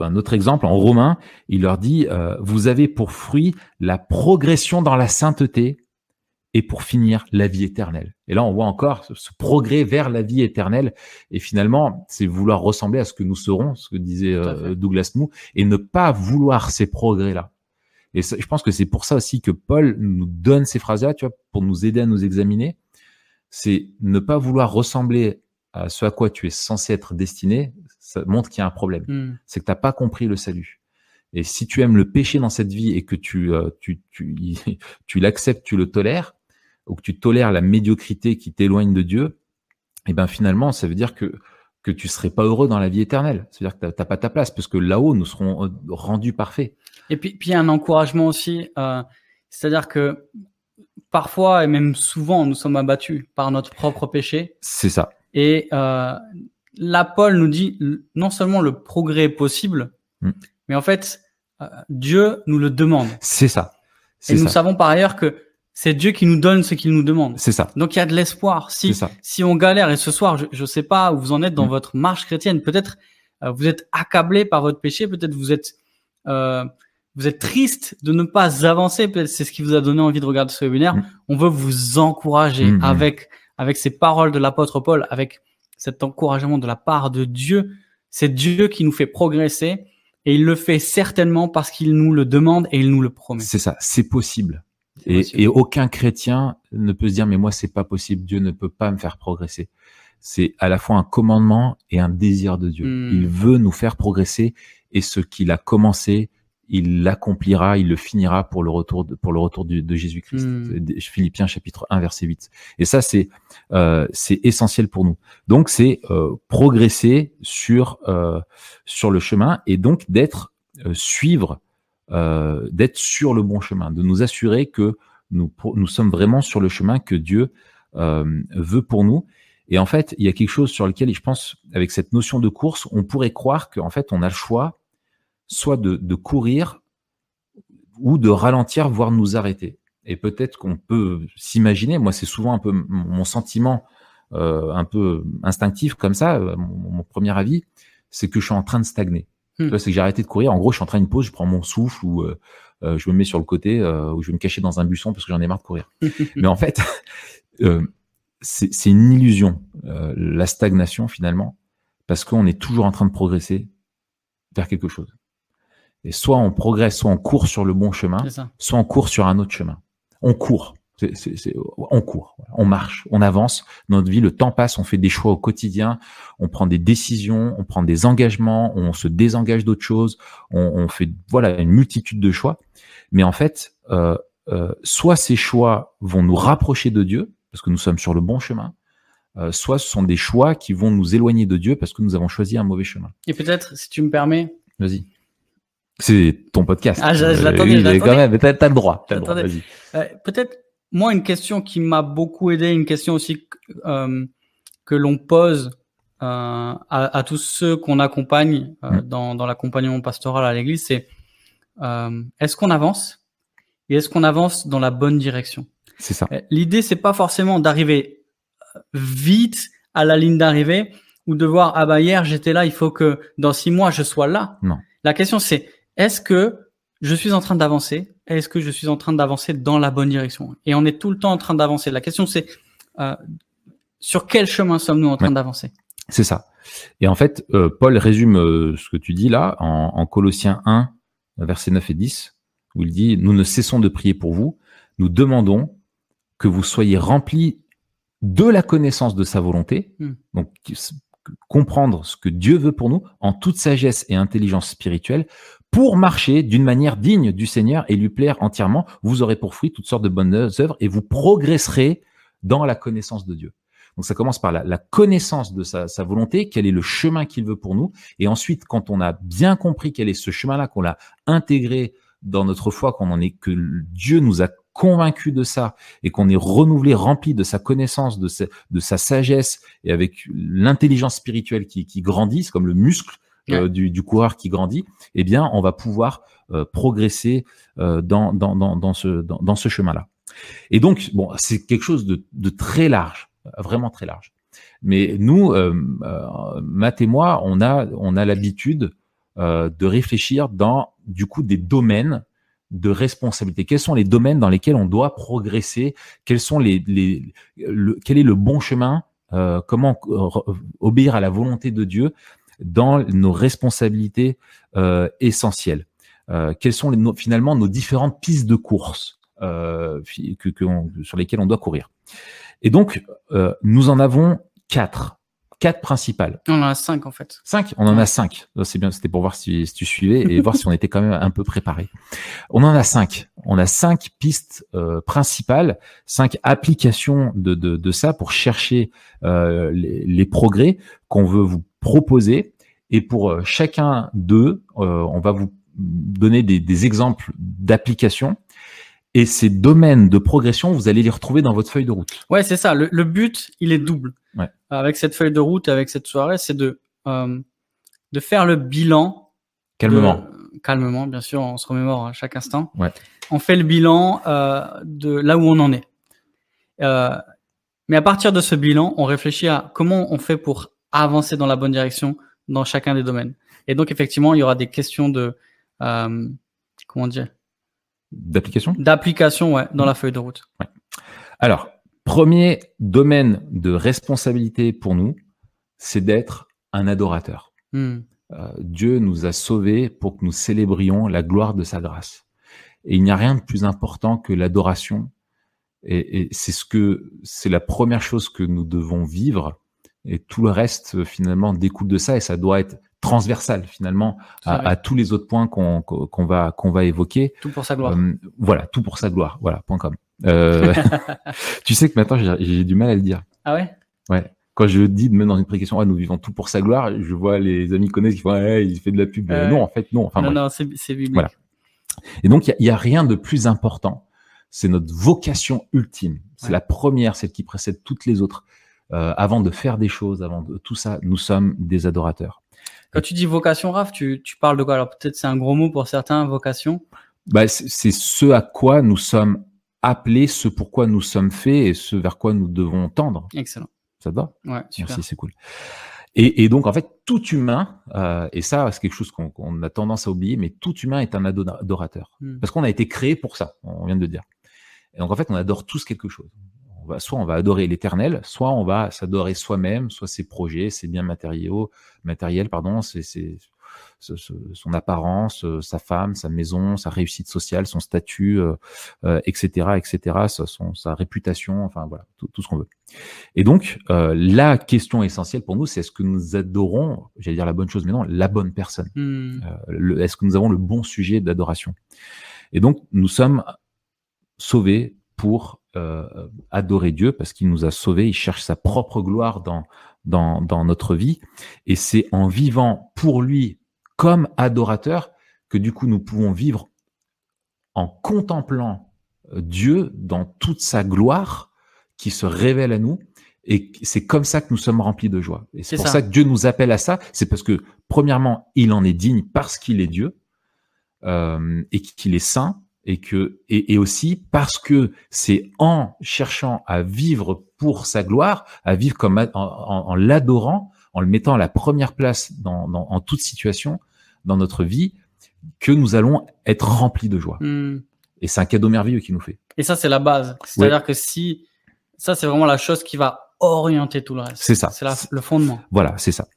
un autre exemple, en Romain, il leur dit, euh, vous avez pour fruit la progression dans la sainteté et pour finir la vie éternelle. Et là, on voit encore ce, progrès vers la vie éternelle. Et finalement, c'est vouloir ressembler à ce que nous serons, ce que disait euh, Douglas Moo, et ne pas vouloir ces progrès-là. Et je pense que c'est pour ça aussi que Paul nous donne ces phrases-là, tu vois, pour nous aider à nous examiner. C'est ne pas vouloir ressembler à ce à quoi tu es censé être destiné, ça montre qu'il y a un problème. Hmm. C'est que tu n'as pas compris le salut. Et si tu aimes le péché dans cette vie et que tu, euh, tu, tu, tu l'acceptes, tu le tolères, ou que tu tolères la médiocrité qui t'éloigne de Dieu, et eh ben finalement, ça veut dire que que tu serais pas heureux dans la vie éternelle. C'est-à-dire que t'as pas ta place, parce que là-haut, nous serons euh, rendus parfaits. Et puis, puis il y a un encouragement aussi, euh, c'est-à-dire que parfois et même souvent, nous sommes abattus par notre propre péché. C'est ça. Et euh, là, Paul nous dit non seulement le progrès est possible, hmm. mais en fait, euh, Dieu nous le demande. C'est ça. Et nous savons par ailleurs que c'est Dieu qui nous donne ce qu'il nous demande. C'est ça. Donc il y a de l'espoir. Si si on galère et ce soir, je ne sais pas où vous en êtes dans hmm. votre marche chrétienne, peut-être euh, vous êtes accablé par votre péché, peut-être vous êtes euh, vous êtes triste de ne pas avancer, c'est ce qui vous a donné envie de regarder ce webinaire. Hmm. On veut vous encourager avec avec ces paroles de l'apôtre Paul, avec cet encouragement de la part de Dieu. C'est Dieu qui nous fait progresser et il le fait certainement parce qu'il nous le demande et il nous le promet. C'est ça, c'est possible. Et, aucun chrétien ne peut se dire mais moi c'est pas possible, Dieu ne peut pas me faire progresser. C'est à la fois un commandement et un désir de Dieu. Hmm. Il veut nous faire progresser et ce qu'il a commencé, il l'accomplira, il le finira pour le retour de, pour le retour de, Jésus-Christ. Hmm. Philippiens chapitre 1 verset 8. Et ça c'est euh, c'est essentiel pour nous. Donc c'est euh, progresser sur euh, sur le chemin et donc d'être euh, suivre euh, d'être sur le bon chemin, de nous assurer que nous nous sommes vraiment sur le chemin que Dieu euh, veut pour nous. Et en fait, il y a quelque chose sur lequel, je pense, avec cette notion de course, on pourrait croire qu'en fait, on a le choix soit de, courir ou de ralentir, voire nous arrêter. Et peut-être qu'on peut, s'imaginer, moi c'est souvent un peu mon sentiment euh, un peu instinctif comme ça, euh, mon, premier avis, c'est que je suis en train de stagner. Hmm. C'est que j'ai arrêté de courir. En gros, je suis en train de pause, je prends mon souffle ou euh, je me mets sur le côté ou je vais me cacher dans un buisson parce que j'en ai marre de courir. Mais en fait, c'est une illusion, la stagnation finalement, parce qu'on est toujours en train de progresser vers quelque chose. Et soit on progresse, soit on court sur le bon chemin, soit on court sur un autre chemin. On court. on court, on marche, on avance. Dans notre vie, le temps passe, on fait des choix au quotidien, on prend des décisions, on prend des engagements, on se désengage d'autres choses, on, fait voilà une multitude de choix. Mais en fait, euh, euh, soit ces choix vont nous rapprocher de Dieu parce que nous sommes sur le bon chemin, euh, soit ce sont des choix qui vont nous éloigner de Dieu parce que nous avons choisi un mauvais chemin. Et peut-être, si tu me permets, vas-y. C'est ton podcast. Ah, je, je l'attendais. Euh, quand même, t'as, le droit. T'as le droit. Vas-y. Euh, peut-être, moi, une question qui m'a beaucoup aidé, une question aussi euh, que l'on pose euh, à, à, tous ceux qu'on accompagne euh, mm. dans, dans l'accompagnement pastoral à l'église, c'est euh, est-ce qu'on avance et est-ce qu'on avance dans la bonne direction? C'est ça. L'idée, c'est pas forcément d'arriver vite à la ligne d'arrivée ou de voir ah bah hier j'étais là, il faut que dans six mois je sois là. Non. La question c'est est-ce que je suis en train d'avancer Est-ce que je suis en train d'avancer dans la bonne direction? Et on est tout le temps en train d'avancer. La question, c'est euh, sur quel chemin sommes-nous en train d'avancer? C'est ça. Et en fait, euh, Paul résume euh, ce que tu dis là en, en Colossiens 1, versets 9 et 10, où il dit, nous ne cessons de prier pour vous, nous demandons que vous soyez remplis de la connaissance de sa volonté, hmm. donc comprendre ce que Dieu veut pour nous en toute sagesse et intelligence spirituelle pour marcher d'une manière digne du Seigneur et lui plaire entièrement. Vous aurez pour fruit toutes sortes de bonnes œuvres et vous progresserez dans la connaissance de Dieu. Donc ça commence par la, connaissance de sa, volonté, quel est le chemin qu'il veut pour nous. Et ensuite, quand on a bien compris quel est ce chemin-là, qu'on l'a intégré dans notre foi, qu'on en est que Dieu nous a convaincu de ça et qu'on est renouvelé, rempli de sa connaissance, de sa, de sa sagesse et avec l'intelligence spirituelle qui, qui grandit, comme le muscle euh, du, du, coureur qui grandit, eh bien, on va pouvoir euh, progresser euh, dans, dans, dans, dans, ce, dans, dans ce chemin-là. Et donc, bon, c'est quelque chose de, de, très large, vraiment très large. Mais nous, Matt et moi, on a, on a l'habitude euh, de réfléchir dans du coup des domaines de responsabilité. Quels sont les domaines dans lesquels on doit progresser? Quels sont les, les quel est le bon chemin? Comment obéir à la volonté de Dieu? Dans nos responsabilités euh, essentielles euh, Quelles sont les, finalement nos différentes pistes de course euh, que, que sur lesquelles on doit courir Et donc, euh, nous en avons quatre quatre principales. On en a cinq en fait. Cinq? On en a cinq. C'est bien, c'était pour voir si, tu suivais et voir si on était quand même un peu préparé. On en a cinq. On a cinq pistes euh, principales, cinq applications de, de, de ça pour chercher euh, les, les, progrès qu'on veut vous proposer. Et pour euh, chacun d'eux, euh, on va vous donner des, des exemples d'applications et ces domaines de progression, vous allez les retrouver dans votre feuille de route. Ouais, c'est ça. Le, le, but, il est double. Ouais. Avec cette feuille de route, avec cette soirée, c'est de euh, de faire le bilan. Calmement. De, calmement, bien sûr, on se remémore à chaque instant. Ouais. On fait le bilan euh, de là où on en est. Euh, mais à partir de ce bilan, on réfléchit à comment on fait pour avancer dans la bonne direction dans chacun des domaines. Et donc, effectivement, il y aura des questions de euh, comment dire? D'application? D'application, ouais, dans la feuille de route. Ouais. Alors, premier domaine de responsabilité pour nous, c'est d'être un adorateur. Hmm. Euh, Dieu nous a sauvés pour que nous célébrions la gloire de sa grâce. Et il n'y a rien de plus important que l'adoration. Et, et c'est ce que c'est la première chose que nous devons vivre. Et tout le reste finalement découle de ça. Et ça doit être transversal finalement à, à, tous les autres points qu'on va qu'on va évoquer. Tout pour sa gloire. Euh, voilà, tout pour sa gloire. Voilà, point com. Euh, tu sais que maintenant j'ai du mal à le dire. Ah ouais? Ouais. Quand je dis de mettre dans une prédication, ah, nous vivons tout pour sa gloire, je vois les amis connaissent qui font, il fait de la pub. Euh, non, en fait, non. Enfin, non, non, c'est biblique. Voilà. Et donc, il y, y a, rien de plus important. C'est notre vocation ultime. C'est ouais. la première, celle qui précède toutes les autres. Euh, avant de faire des choses, avant de tout ça, nous sommes des adorateurs. Quand tu dis vocation, Raph, tu, tu parles de quoi? Alors peut-être c'est un gros mot pour certains, vocation? Bah, c'est ce à quoi nous sommes appelés, ce pourquoi nous sommes faits et ce vers quoi nous devons tendre. Excellent. Ça te va? Ouais, super. Merci, c'est cool. Et, et, donc en fait, tout humain, euh, et ça c'est quelque chose qu'on qu a tendance à oublier, mais tout humain est un adorateur. Hmm. Parce qu'on a été créé pour ça, on vient de le dire. Et donc en fait, on adore tous quelque chose on va, soit on va adorer l'éternel, soit on va s'adorer soi-même, soit ses projets, ses biens matériaux, matériels, pardon, c'est son apparence, euh, sa femme, sa maison, sa réussite sociale, son statut, euh, euh, etc., etc., son, sa réputation, enfin voilà, tout, tout ce qu'on veut. Et donc, euh, la question essentielle pour nous, c'est est-ce que nous adorons, j'allais dire la bonne chose, mais non, la bonne personne. Mm. Euh, est-ce que nous avons le bon sujet d'adoration? Et donc, nous sommes sauvés pour euh, adorer Dieu parce qu'il nous a sauvés, il cherche sa propre gloire dans, dans, dans notre vie. Et c'est en vivant pour lui comme adorateur que du coup nous pouvons vivre en contemplant euh, Dieu dans toute sa gloire qui se révèle à nous. Et c'est comme ça que nous sommes remplis de joie. Et c'est pour ça. ça. que Dieu nous appelle à ça. C'est parce que, premièrement, il en est digne parce qu'il est Dieu euh, et qu'il est saint et que et, et aussi parce que c'est en cherchant à vivre pour sa gloire, à vivre comme en, en, en l'adorant, en le mettant à la première place dans, dans, en toute situation dans notre vie, que nous allons être remplis de joie. Mm. Et c'est un cadeau merveilleux qu'il nous fait. Et ça, c'est la base. C'est-à-dire ouais. que si ça, c'est vraiment la chose qui va orienter tout le reste. C'est ça. C'est le fondement. Voilà, c'est ça.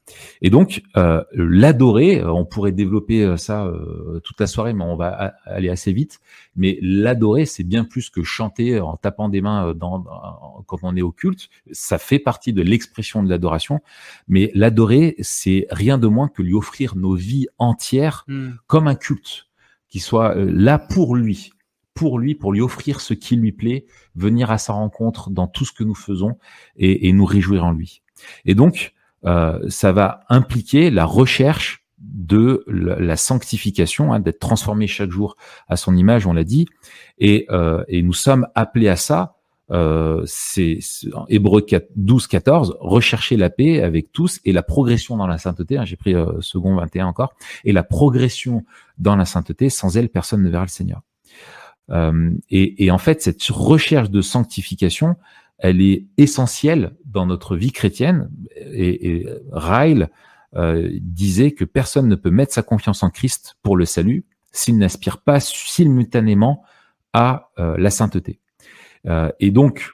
Et donc, euh, l'adorer, euh, on pourrait développer euh, ça euh, toute la soirée, mais on va aller assez vite. Mais l'adorer, c'est bien plus que chanter en tapant des mains dans, dans, quand on est au culte. Ça fait partie de l'expression de l'adoration. Mais l'adorer, c'est rien de moins que lui offrir nos vies entières mm. comme un culte, qui soit là pour lui pour lui, pour lui offrir ce qui lui plaît, venir à sa rencontre dans tout ce que nous faisons et, et nous réjouir en lui. Et donc, euh, ça va impliquer la recherche de la, sanctification, hein, d'être transformé chaque jour à son image, on l'a dit, et, euh, et, nous sommes appelés à ça. Euh, c'est Hébreu 12, 14, rechercher la paix avec tous et la progression dans la sainteté. Hein, J'ai pris euh, second 21 encore. Et la progression dans la sainteté, sans elle, personne ne verra le Seigneur. Euh, et, et, en fait, cette recherche de sanctification, elle est essentielle dans notre vie chrétienne. Et, et Ryle euh, disait que personne ne peut mettre sa confiance en Christ pour le salut s'il n'aspire pas simultanément à euh, la sainteté. Euh, et donc,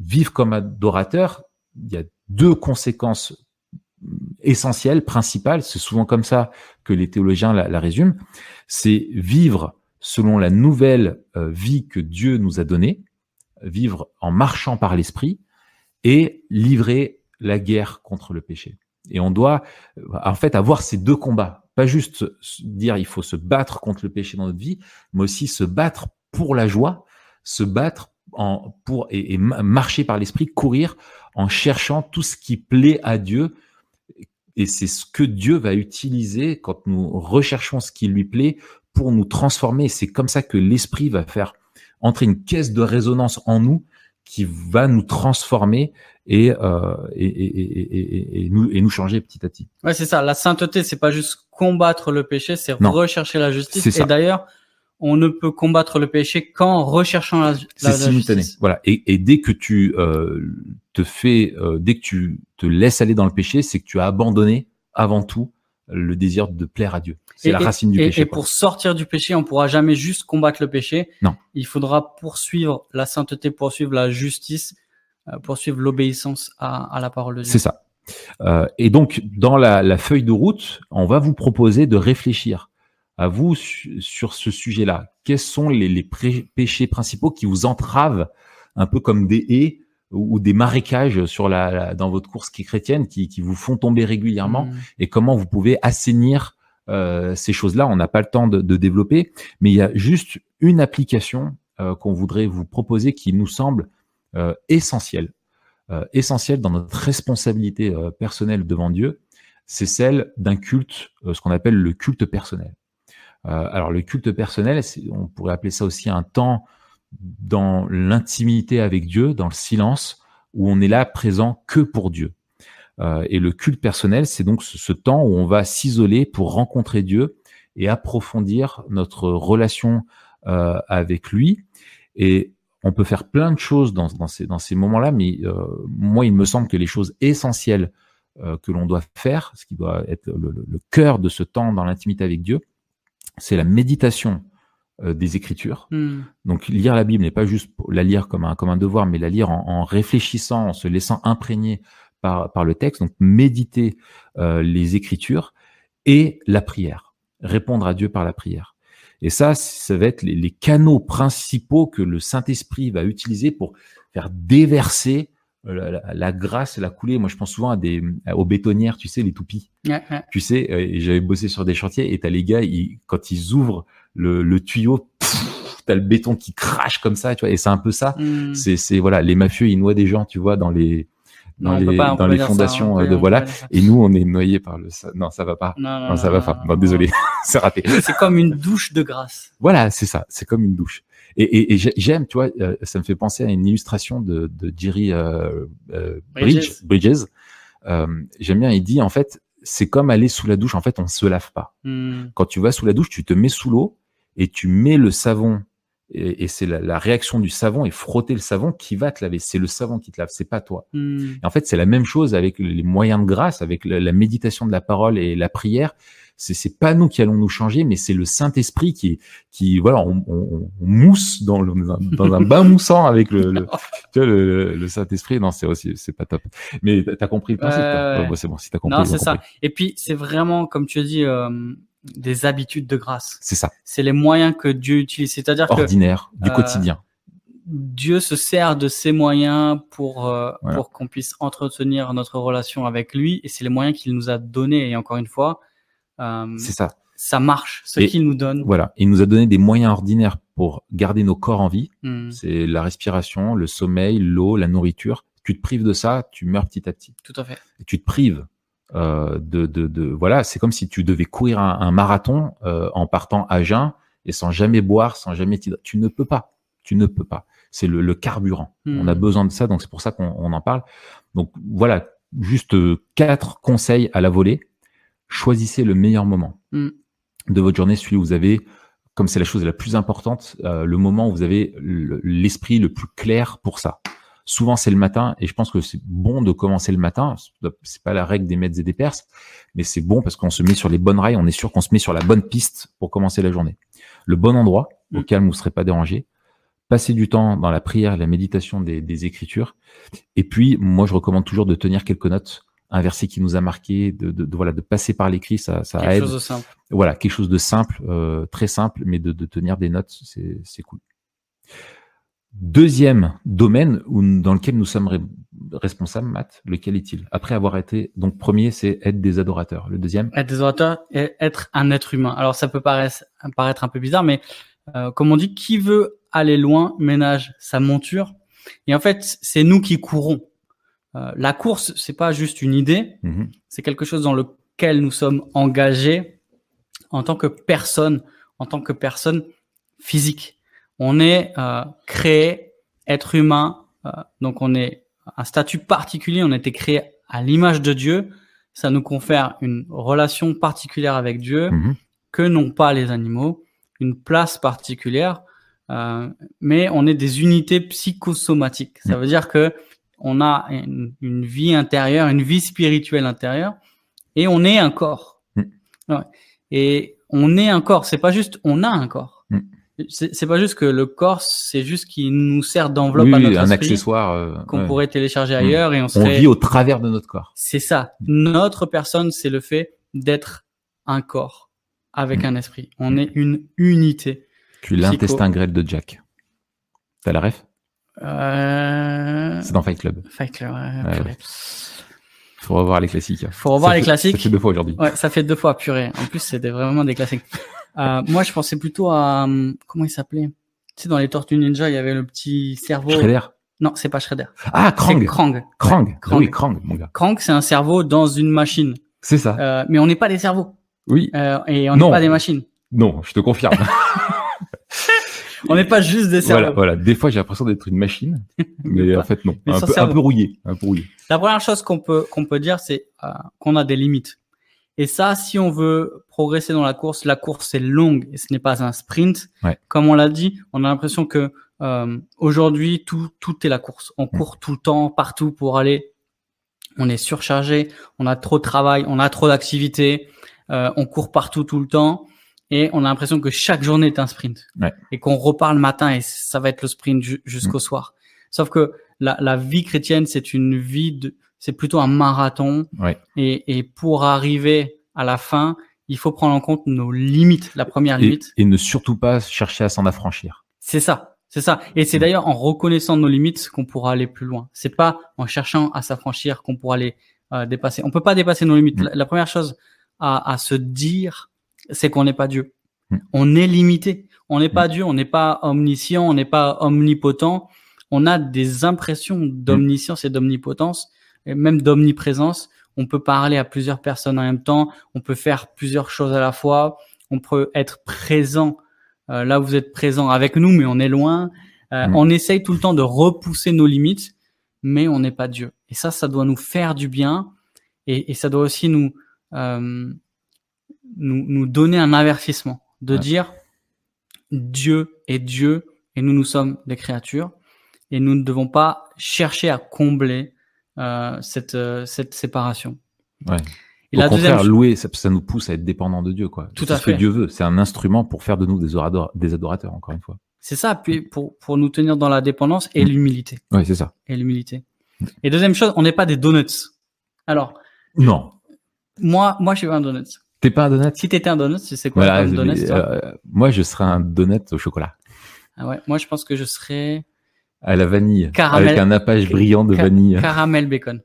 vivre comme adorateur, il y a deux conséquences essentielles, principales, c'est souvent comme ça que les théologiens la résument, c'est vivre selon la nouvelle vie que Dieu nous a donnée, vivre en marchant par l'esprit et livrer la guerre contre le péché. Et on doit en fait avoir ces deux combats, pas juste dire il faut se battre contre le péché dans notre vie, mais aussi se battre pour la joie, se battre en, pour et, marcher par l'esprit, courir en cherchant tout ce qui plaît à Dieu. Et c'est ce que Dieu va utiliser quand nous recherchons ce qui lui plaît pour nous transformer. C'est comme ça que l'esprit va faire entrer une caisse de résonance en nous qui va nous transformer et, euh, et, et, et, nous, et nous changer petit à petit. Ouais, c'est ça. La sainteté, c'est pas juste combattre le péché, c'est rechercher la justice. Et d'ailleurs, on ne peut combattre le péché qu'en recherchant la, la, simultané. justice. Voilà. Et, dès que tu euh, te fais, euh, dès que tu te laisses aller dans le péché, c'est que tu as abandonné avant tout le désir de plaire à Dieu. C'est la racine du péché. Et pour sortir du péché, on pourra jamais juste combattre le péché. Non. Il faudra poursuivre la sainteté, poursuivre la justice, euh, poursuivre l'obéissance à, à, la parole de Dieu. C'est ça. Euh, et donc, dans la, la, feuille de route, on va vous proposer de réfléchir à vous sur ce sujet-là. Quels sont les, les péchés principaux qui vous entravent un peu comme des haies ou des marécages sur la, dans votre course qui est chrétienne qui, qui vous font tomber régulièrement mmh. et comment vous pouvez assainir euh, ces choses-là. On n'a pas le temps de, de, développer, mais il y a juste une application euh, qu'on voudrait vous proposer qui nous semble euh, essentielle, euh, essentielle dans notre responsabilité euh, personnelle devant Dieu. C'est celle d'un culte, ce qu'on appelle le culte personnel. alors le culte personnel, on pourrait appeler ça aussi un temps dans l'intimité avec Dieu, dans le silence, où on est là présent que pour Dieu. Euh, et le culte personnel, c'est donc ce, temps où on va s'isoler pour rencontrer Dieu et approfondir notre relation euh, avec lui. Et on peut faire plein de choses dans, ces, moments-là, mais euh, moi, il me semble que les choses essentielles que l'on doit faire, ce qui doit être le cœur de ce temps dans l'intimité avec Dieu, c'est la méditation euh, des Écritures. Hmm. Donc lire la Bible n'est pas juste la lire comme un comme un devoir, mais la lire en, en réfléchissant, en se laissant imprégner par par le texte. Donc méditer euh, les Écritures et la prière, répondre à Dieu par la prière. Et ça, ça va être les, les canaux principaux que le Saint Esprit va utiliser pour faire déverser euh, la, grâce et la coulée. Moi, je pense souvent à des aux bétonnières, tu sais, les toupies. Tu sais, j'avais bossé sur des chantiers et t'as les gars, ils, quand ils ouvrent le, le tuyau, t'as le béton qui crache comme ça, tu vois. Et c'est un peu ça. Hmm. C'est c'est voilà, les mafieux, ils noient des gens, tu vois, dans les dans les, dans les fondations de voilà. Et nous, on est noyés par le. Non, ça va pas. Non, ça va pas. Non, désolé, c'est raté. C'est comme une douche de grâce. Voilà, c'est ça. C'est comme une douche. Et, et, et j'aime, tu vois, euh, ça me fait penser à une illustration de, de Jerry euh, euh, Bridges. Bridges. j'aime bien. Il dit en fait, c'est comme aller sous la douche. En fait, on se lave pas. Hmm. Quand tu vas sous la douche, tu te mets sous l'eau et tu mets le savon et, et c'est la, la, réaction du savon et frotter le savon qui va te laver. C'est le savon qui te lave, c'est pas toi. Hmm. Et en fait, c'est la même chose avec les moyens de grâce, avec la, méditation de la parole et la prière. C'est c'est pas nous qui allons nous changer, mais c'est le Saint Esprit qui qui voilà, on, on, on mousse dans, le, dans un bain moussant avec le le, le, le Saint Esprit. Non, c'est aussi c'est pas top. Mais t'as compris le principe. Euh, c'est bon, si t'as compris. Non, c'est ça. Et puis c'est vraiment comme tu as dit. Euh des habitudes de grâce. C'est ça. C'est les moyens que Dieu utilise. C'est-à-dire que ordinaire du euh, quotidien. Dieu se sert de ces moyens pour euh, pour qu'on puisse entretenir notre relation avec lui et c'est les moyens qu'il nous a donnés et encore une fois euh, c'est ça ça marche ce qu'il nous donne voilà il nous a donné des moyens ordinaires pour garder nos corps en vie hmm. c'est la respiration le sommeil l'eau la nourriture tu te prives de ça tu meurs petit à petit tout à fait et tu te prives euh, de, de, de, voilà, c'est comme si tu devais courir un, un marathon euh, en partant à jeun et sans jamais boire, sans jamais tu ne peux pas, tu ne peux pas. C'est le, le, carburant. On a hmm. besoin de ça, donc c'est pour ça qu'on on en parle. Donc voilà, juste euh, quatre conseils à la volée. Choisissez le meilleur moment hmm. de votre journée, celui où vous avez, comme c'est la chose la plus importante, le moment où vous avez l'esprit le plus clair pour ça Souvent, c'est le matin, et je pense que c'est bon de commencer le matin. C'est pas la règle des maîtres et des perses, mais c'est bon parce qu'on se met sur les bonnes rails, on est sûr qu'on se met sur la bonne piste pour commencer la journée. Le bon endroit, au mm. calme où vous ne serez pas dérangé. Passer du temps dans la prière, la méditation des, des écritures. Et puis, moi, je recommande toujours de tenir quelques notes un verset qui nous a marqué, de, de, voilà, de passer par l'écrit, ça, ça quelque Chose de simple. Voilà, quelque chose de simple, euh, très simple, mais de, de tenir des notes, c'est cool. Deuxième domaine où, dans lequel nous sommes responsables, Matt, lequel est-il? Après avoir été, donc premier, c'est être des adorateurs. Le deuxième? Être des adorateurs et être un être humain. Alors ça peut paraître, paraître un peu bizarre, mais euh, comme on dit, qui veut aller loin ménage sa monture. Et en fait, c'est nous qui courons. Euh, la course, c'est pas juste une idée, mhm. c'est quelque chose dans lequel nous sommes engagés en tant que personne, en tant que personne physique. On est euh, créé, être humain, euh, donc on est un statut particulier, on a été créé à l'image de Dieu. Ça nous confère une relation particulière avec Dieu mhm. que n'ont pas les animaux, une place particulière, mais on est des unités psychosomatiques. Ça mhm. veut dire que on a une, vie intérieure, une vie spirituelle intérieure, et on est un corps. Mm. Et on est un corps. C'est pas juste on a un corps. C'est pas juste que le corps, c'est juste qui nous sert d'enveloppe à notre un accessoire euh, qu'on pourrait télécharger mm. ailleurs et on serait. On vit au travers de notre corps. C'est ça. Notre personne, c'est le fait d'être un corps avec un esprit. On est une unité. Tu l'intestin grêle de Jack. T'as la ref? Euh... C'est dans Fight Club. Fight Club, ouais. ouais. Faut revoir les classiques. Faut revoir les classiques. Ça fait deux fois aujourd'hui. Ouais, ça fait deux fois, purée. En plus, c'était vraiment des classiques. euh, moi, je pensais plutôt à, hum, comment il s'appelait? Tu sais, dans les Tortues Ninja, il y avait le petit cerveau. Shredder. Non, c'est pas Shredder. Ah, Krang. Krang. Krang. Krang. Oui, Krang, mon gars. Krang, c'est un cerveau dans une machine. C'est ça. Euh, mais on n'est pas des cerveaux. Oui. Euh, et on n'est pas des machines. Non, je te confirme. on n'est pas juste des cerveaux. Voilà, voilà. Des fois, j'ai l'impression d'être une machine, mais en fait non, un peu, un peu, rouillé, un peu rouillé. La première chose qu'on peut qu'on peut dire, c'est euh, qu'on a des limites. Et ça, si on veut progresser dans la course, la course est longue et ce n'est pas un sprint. Ouais. Comme on l'a dit, on a l'impression que euh, aujourd'hui tout tout est la course. On mm. court tout le temps, partout pour aller. On est surchargé, on a trop de travail, on a trop d'activités, euh, on court partout tout le temps et on a l'impression que chaque journée est un sprint ouais. et qu'on repart le matin et ça va être le sprint jusqu'au mm. soir. Sauf que la, la vie chrétienne, c'est une vie de, c'est plutôt un marathon. Ouais. Et, et pour arriver à la fin, il faut prendre en compte nos limites, la première limite. Et, ne surtout pas chercher à s'en affranchir. C'est ça. C'est ça. Et c'est mm. d'ailleurs en reconnaissant nos limites qu'on pourra aller plus loin. C'est pas en cherchant à s'affranchir qu'on pourra les euh, dépasser. On peut pas dépasser nos limites. Mm. La, première chose à, à se dire, c'est qu'on n'est pas Dieu. Hmm. On est limité. On n'est pas hmm. Dieu, on n'est pas omniscient, on n'est pas omnipotent. On a des impressions d'omniscience et d'omnipotence, et même d'omniprésence. On peut parler à plusieurs personnes en même temps, on peut faire plusieurs choses à la fois, on peut être présent euh, là vous êtes présent avec nous, mais on est loin. Euh, hmm. On essaye tout le temps de repousser nos limites, mais on n'est pas Dieu. Et ça, ça doit nous faire du bien, et, et ça doit aussi nous euh, nous, nous donner un avertissement, de dire Dieu est Dieu et nous, nous sommes des créatures et nous ne devons pas chercher à combler euh, cette, euh, cette séparation. Ouais. Et Au la contraire, louer, ça, ça, nous pousse à être dépendants de Dieu, quoi. Tout à fait. ce que Dieu veut. C'est un instrument pour faire de nous des, adorateurs, des adorateurs, encore une fois. C'est ça, puis pour, pour nous tenir dans la dépendance et mm. l'humilité. Oui, c'est ça. Et l'humilité. Et deuxième chose, on n'est pas des donuts. Alors. Non. Moi, moi, je suis pas un donut. T'es pas un donut? Si t'étais un donut, tu sais quoi voilà, un donut euh, Moi, je serais un donut au chocolat. Ah ouais, moi je pense que je serais à la vanille, caramel, avec un nappage brillant de vanille. Caramel bacon.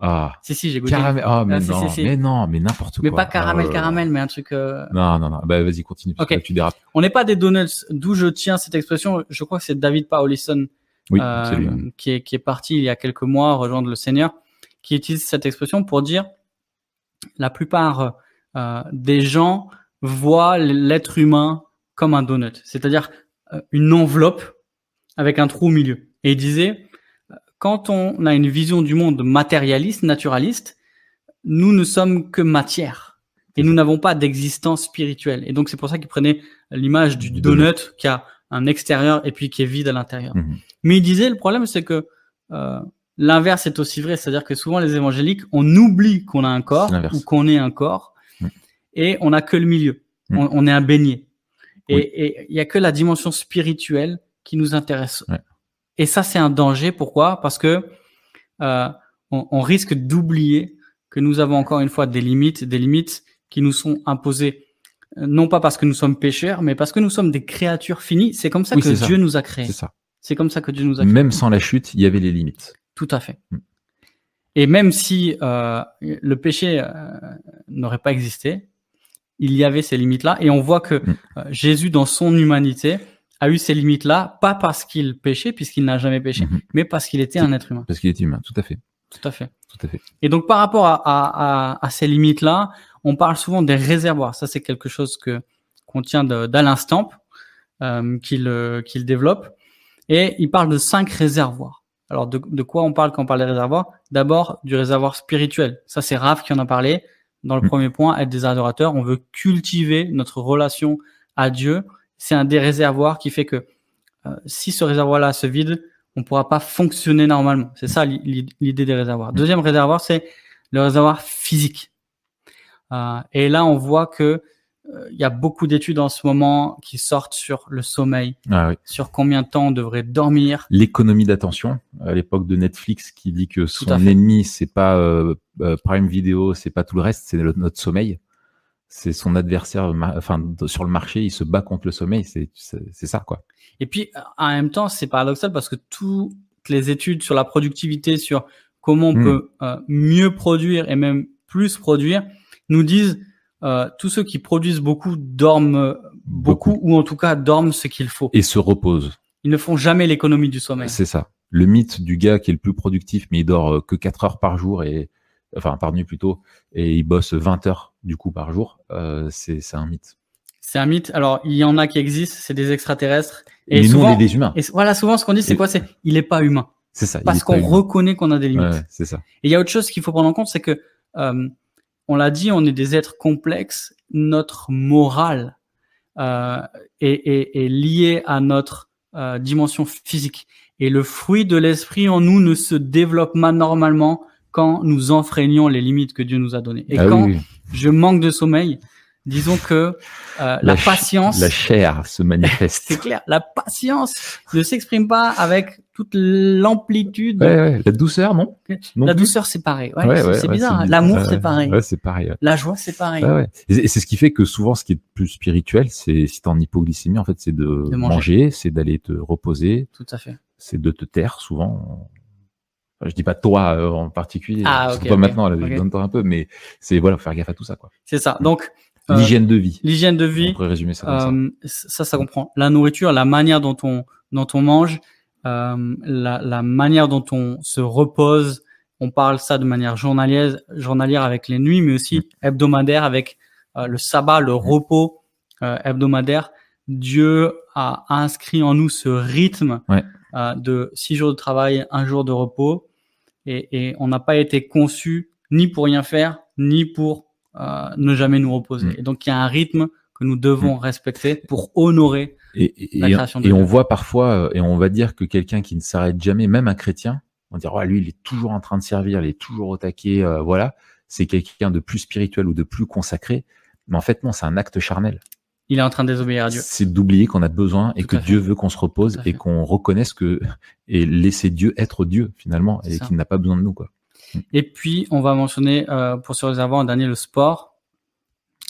Ah. Si si, j'ai goûté. Caramel. Oh mais, ah, non, si, si, mais non, mais n'importe quoi. Mais pas caramel oh caramel, mais un truc. Euh... Non non non. Bah vas-y continue. Parce que tu dérapes. On n'est pas des donuts. D'où je tiens cette expression? Je crois que c'est David Paulison oui, euh, qui est qui est parti il y a quelques mois rejoindre le Seigneur, qui utilise cette expression pour dire la plupart euh, des gens voient l'être humain comme un donut, c'est-à-dire euh, une enveloppe avec un trou au milieu. Et il disait, quand on a une vision du monde matérialiste, naturaliste, nous ne sommes que matière et nous n'avons pas d'existence spirituelle. Et donc c'est pour ça qu'il prenait l'image du donut qui a un extérieur et puis qui est vide à l'intérieur. Mhm. Mais il disait le problème c'est que euh, l'inverse est aussi vrai, c'est-à-dire que souvent les évangéliques on oublie qu'on a un corps ou qu'on est un corps Mhm. et on n'a que le milieu, Mhm. on, on est un beignet. Et- Oui. Et il y a que la dimension spirituelle qui nous intéresse. Ouais. Et ça c'est un danger. Pourquoi? Parce que euh, on, on risque d'oublier que nous avons encore une fois des limites, des limites qui nous sont imposées euh, non pas parce que nous sommes pécheurs, mais parce que nous sommes des créatures finies. C'est comme ça Oui, que ça. Dieu nous a créés. C'est ça. C'est comme ça que Dieu nous a créés. Même sans la chute, il y avait les limites. Tout à fait. Mm. Et même si euh, le péché euh, n'aurait pas existé, il y avait ces limites-là. Et on voit que Mm. euh, Jésus, dans son humanité, a eu ces limites-là, pas parce qu'il péchait, puisqu'il n'a jamais péché, Mhm. mais parce qu'il était un être humain. Parce qu'il est humain. Tout à fait. Tout à fait. Tout à fait. Et donc par rapport à, à, à, à ces limites-là, on parle souvent des réservoirs. Ça, c'est quelque chose que qu'on tient d'Alain Stamp, qu'il qu'il développe. Et il parle de cinq réservoirs. Alors de, de quoi on parle quand on parle des réservoirs? D'abord du réservoir spirituel. Ça, c'est Raph qui en a parlé dans le Mm. premier point, être des adorateurs. On veut cultiver notre relation à Dieu. C'est un des réservoirs qui fait que euh, si ce réservoir-là se vide, on pourra pas fonctionner normalement. C'est ça l'i- l'i- l'idée des réservoirs. Deuxième réservoir, c'est le réservoir physique. Euh, et là, on voit que il y a beaucoup d'études en ce moment qui sortent sur le sommeil, Ah oui. sur combien de temps on devrait dormir. L'économie d'attention à l'époque de Netflix qui dit que son ennemi c'est pas euh, euh, Prime Video, c'est pas tout le reste, c'est notre sommeil. C'est son adversaire, enfin sur le marché, il se bat contre le sommeil. C'est ça quoi. Et puis, en même temps, c'est paradoxal parce que toutes les études sur la productivité, sur comment on Mm. peut euh, mieux produire et même plus produire, nous disent euh, tous ceux qui produisent beaucoup dorment euh, beaucoup, ou en tout cas dorment ce qu'il faut. Et se repose. Ils ne font jamais l'économie du sommeil. C'est ça. Le mythe du gars qui est le plus productif, mais il dort euh, que 4 heures par jour et enfin par nuit plutôt, et il bosse 20 heures du coup par jour, euh, c'est un mythe. C'est un mythe. Alors, il y en a qui existent, c'est des extraterrestres. Et mais nous on est des humains. et voilà, souvent ce qu'on dit, c'est quoi? C'est il est pas humain. C'est ça. Parce qu'on reconnaît qu'on a des limites. Ouais, c'est ça. Et il y a autre chose qu'il faut prendre en compte, c'est que, euh, on l'a dit, on est des êtres complexes. Notre morale euh, est, est, est liée à notre euh, dimension physique. Et le fruit de l'esprit en nous ne se développe pas normalement quand nous enfreignons les limites que Dieu nous a données. Et Ah quand oui. je manque de sommeil, disons que euh, la, ch- patience, la chair se c'est manifeste. clair, la patience ne s'exprime pas avec toute l'amplitude. ouais, ouais. La douceur, non? Non la douceur, c'est pareil. Ouais, Ouais, c'est ouais, c'est ouais, bizarre. hein. c'est- L'amour, c'est pareil. Ouais, c'est pareil. La joie, c'est pareil. Ouais, ouais. Et c'est ce qui fait que souvent, ce qui est plus spirituel, c'est si t'es en hypoglycémie, en fait, c'est de, De manger. manger, c'est d'aller te reposer, Tout à fait. c'est de te taire souvent. Enfin, je dis pas toi euh, en particulier, Ah, surtout ok, pas ok, maintenant, là, je ok. donne toi un peu, mais c'est voilà, faut faire gaffe à tout ça, quoi. C'est ça. Donc, euh, L'hygiène de vie. l'hygiène de On vie, pourrait résumer ça comme ça. euh, ça, ça comprend la nourriture, la manière dont on dont on mange, euh, la, la manière dont on se repose. On parle ça de manière journalière, journalière avec les nuits, mais Mm. aussi hebdomadaire avec euh, le sabbat, le repos euh, hebdomadaire. Dieu a inscrit en nous ce rythme Ouais. euh, de six jours de travail, un jour de repos, et, et on n'a pas été conçu ni pour rien faire, ni pour euh, ne jamais nous reposer. Mm. Et donc il y a un rythme que nous devons respecter pour honorer. Et, on voit parfois, euh, et on va dire que quelqu'un qui ne s'arrête jamais, même un chrétien, on va dire, ouais, lui, il est toujours en train de servir, il est toujours au taquet, euh, voilà, c'est quelqu'un de plus spirituel ou de plus consacré. Mais en fait, non, c'est un acte charnel. Il est en train de désobéir à Dieu. C'est d'oublier qu'on a besoin et Tout que fait. Dieu veut qu'on se repose et qu'on reconnaisse que, et laisser Dieu être Dieu, finalement, et qu'il n'a pas besoin de nous, quoi. Et puis, on va mentionner, euh, pour se réserver en dernier, le sport.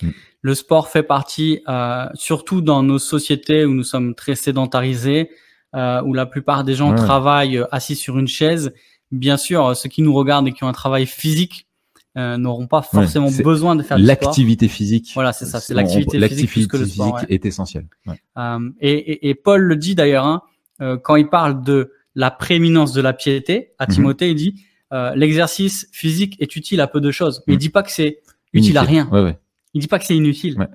Mm. Le sport fait partie, euh, surtout dans nos sociétés où nous sommes très sédentarisés, euh, où la plupart des gens Ouais. travaillent assis sur une chaise. Bien sûr, euh, ceux qui nous regardent et qui ont un travail physique euh, n'auront pas forcément besoin de faire du sport. L'activité physique. Voilà, c'est ça, c'est l'activité physique plus que le sport, physique ouais. est essentielle. Euh, et, et- et Paul le dit d'ailleurs, hein, euh, quand il parle de la prééminence de la piété, à Mhm. Timothée, il dit euh, l'exercice physique est utile à peu de choses. Mais il Mhm. dit pas que c'est utile à rien. Ouais, ouais. Il dit pas que c'est inutile. Ouais.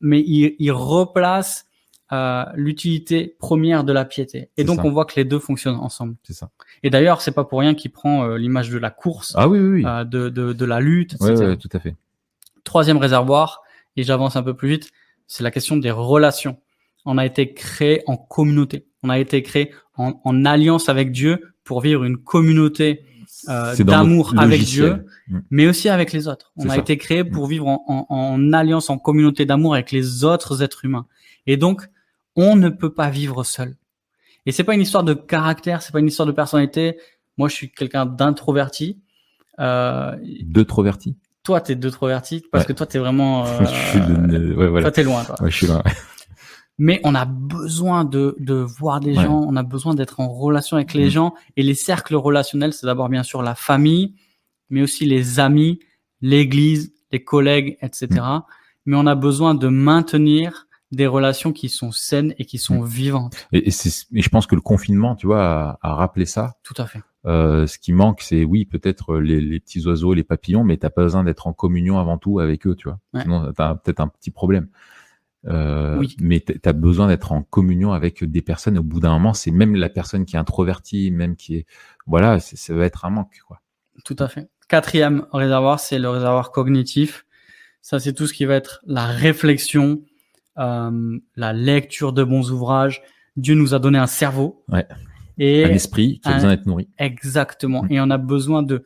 Mais il, il replace euh, l'utilité première de la piété. Et donc ça. on voit que les deux fonctionnent ensemble. C'est ça. Et d'ailleurs, c'est pas pour rien qu'il prend euh, l'image de la course, Ah oui, oui, oui. euh, de, de, de la lutte, etc. ouais, ouais, tout à fait. Troisième réservoir, et j'avance un peu plus vite, c'est la question des relations. on a été créé en communauté. On a été créé en, en alliance avec Dieu pour vivre une communauté euh, d'amour avec Dieu, mm. mais aussi avec les autres. On a été créé pour mm. vivre en, en, en alliance, en communauté d'amour avec les autres êtres humains. Et donc, on ne peut pas vivre seul. Et c'est pas une histoire de caractère, c'est pas une histoire de personnalité. Moi, je suis quelqu'un d'introverti. Euh, D'eutroverti. Toi, t'es d'introverti parce que toi, t'es vraiment. Euh, je suis de... ouais, voilà. Toi, t'es loin. Toi. Ouais, je suis loin. Mais on a besoin de, de voir des gens, on a besoin d'être en relation avec les mm. gens. Et les cercles relationnels, c'est d'abord bien sûr la famille, mais aussi les amis, l'église, les collègues, etc. Mm. Mais on a besoin de maintenir des relations qui sont saines et qui sont mm. vivantes. Et, et, je pense que le confinement, tu vois, a, rappelé ça. Tout à fait. Euh, ce qui manque, c'est oui, peut-être les, les, petits oiseaux, les papillons, mais t'as pas besoin d'être en communion avant tout avec eux, tu vois. Ouais. Sinon, t'as peut-être un petit problème. Euh, oui. Mais tu as besoin d'être en communion avec des personnes. Au bout d'un moment, c'est même la personne qui est introvertie, même qui est, voilà, ça va être un manque, quoi. Tout à fait. Quatrième réservoir, c'est le réservoir cognitif. Ça, c'est tout ce qui va être la réflexion, euh, la lecture de bons ouvrages. Dieu nous a donné un cerveau. Ouais. Et un esprit qui a besoin d'être nourri. Exactement. Mm. Et on a besoin de,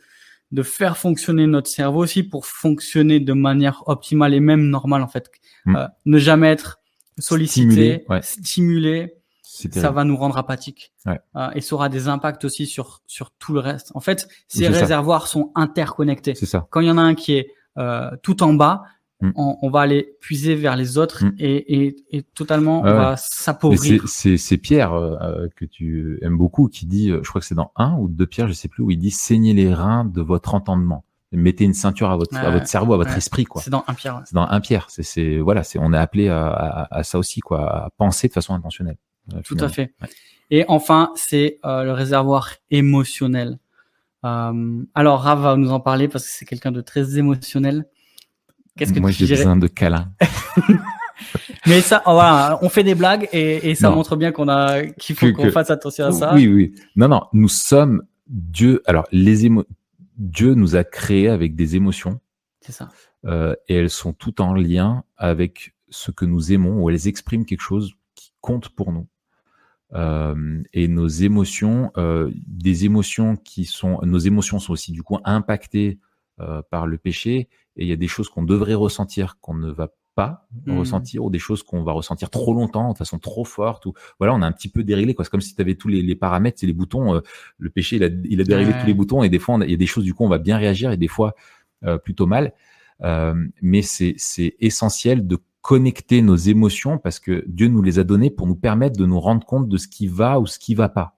de faire fonctionner notre cerveau aussi pour fonctionner de manière optimale et même normale en fait. Mm. Euh, ne jamais être sollicité, stimulé, ça va nous rendre apathiques. Ouais. Euh, et ça aura des impacts aussi sur sur tout le reste. En fait, ces réservoirs sont interconnectés. Ça. Quand il y en a un qui est euh, tout en bas, Mm. on, va aller puiser vers les autres mm. et, et, totalement on va s'appauvrir. C'est Pierre euh, euh, que tu aimes beaucoup qui dit, euh, je crois que c'est dans un ou deux Pierre, je sais plus, où il dit saignez les reins de votre entendement. Mettez une ceinture à votre, à votre cerveau, à votre esprit, quoi. C'est dans un Pierre. C'est dans un Pierre. C'est, voilà, c'est, on est appelé à, à, ça aussi, quoi, à penser de façon intentionnelle. Tout à fait. Et enfin, c'est le réservoir émotionnel. alors, Rav va nous en parler parce que c'est quelqu'un de très émotionnel. Qu'est-ce que Moi, j'ai besoin de câlins. Mais ça, voilà, on fait des blagues et, et ça montre bien qu'on a qu'il faut qu'on fasse attention à ça. Oui, oui. Non, non, nous sommes Dieu. Alors, les émo... Dieu nous a créés avec des émotions. C'est ça. Euh, et elles sont toutes en lien avec ce que nous aimons, ou elles expriment quelque chose qui compte pour nous. Euh, et nos émotions, euh, des émotions qui sont, nos émotions sont aussi du coup impactées par le péché et il y a des choses qu'on devrait ressentir qu'on ne va pas mmh. ressentir ou des choses qu'on va ressentir trop longtemps de façon trop forte ou voilà on a un petit peu déréglé quoi. C'est comme si tu avais tous les, les paramètres c'est les boutons euh, le péché il a, il a déréglé tous les boutons et des fois il y a des choses du coup on va bien réagir et des fois euh, plutôt mal. Euh, mais c'est c'est essentiel de connecter nos émotions parce que Dieu nous les a données pour nous permettre de nous rendre compte de ce qui va ou ce qui va pas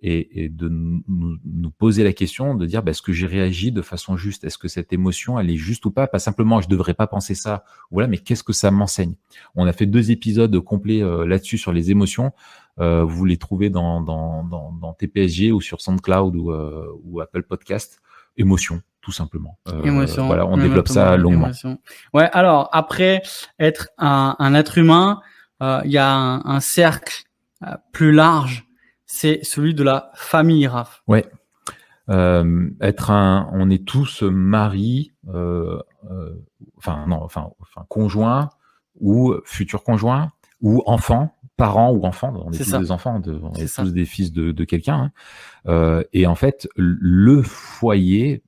et, et de nous, nous, poser la question de dire bah, est-ce que j'ai réagi de façon juste? Est-ce que cette émotion elle est juste ou pas? Pas simplement je devrais pas penser ça. Voilà, mais qu'est-ce que ça m'enseigne? On a fait deux épisodes complets euh, là-dessus sur les émotions. Euh, vous les trouvez dans, dans, dans, dans, TPSG ou sur SoundCloud ou, euh, ou Apple Podcast. Émotion, tout simplement. Euh, voilà, on développe ça longuement. Ouais. Alors après être un, un être humain, il y a un, un cercle plus large c'est celui de la famille, Raph. Ouais. Euh, être un, on est tous mari, euh, euh, enfin non, enfin, enfin conjoint ou futur conjoint ou enfant, parents ou enfants. On est, tous des enfants, de, on est, tous des fils de, de quelqu'un. Hein. et en fait, le foyer,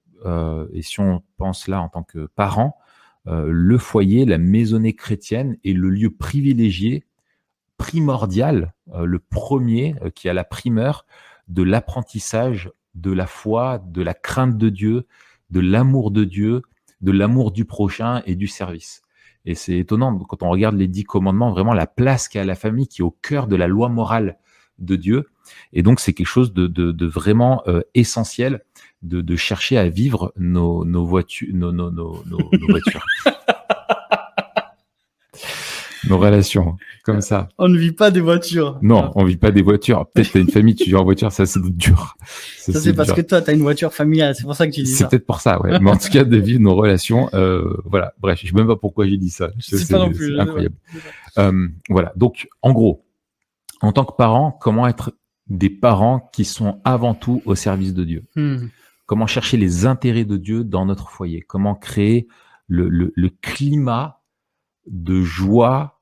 et si on pense là en tant que parent, le foyer, la maisonnée chrétienne est le lieu privilégié primordial, euh, le premier euh, qui a la primeur de l'apprentissage de la foi, de la crainte de Dieu, de l'amour de Dieu, de l'amour du prochain et du service. Et c'est étonnant quand on regarde les dix commandements, vraiment la place qu'a la famille qui est au cœur de la loi morale de Dieu. Et donc c'est quelque chose de, vraiment euh, essentiel de, chercher à vivre nos, voitures, nos, nos, nos voitures. nos relations, comme ça. On ne vit pas des voitures. Non, on vit pas des voitures. Peut-être t'as une famille, tu vis en voiture, ça c'est dur. Ça, c'est parce que toi t'as une voiture familiale, c'est pour ça que tu dis ça. C'est peut-être pour ça, ouais. Mais en tout cas, de vivre nos relations, euh, voilà. Bref, je sais même pas pourquoi j'ai dit ça. C'est pas non plus. incroyable. Euh, voilà. Donc, en gros, en tant que parent, comment être des parents qui sont avant tout au service de Dieu? Hmm. Comment chercher les intérêts de Dieu dans notre foyer? Comment créer le, le, le climat de joie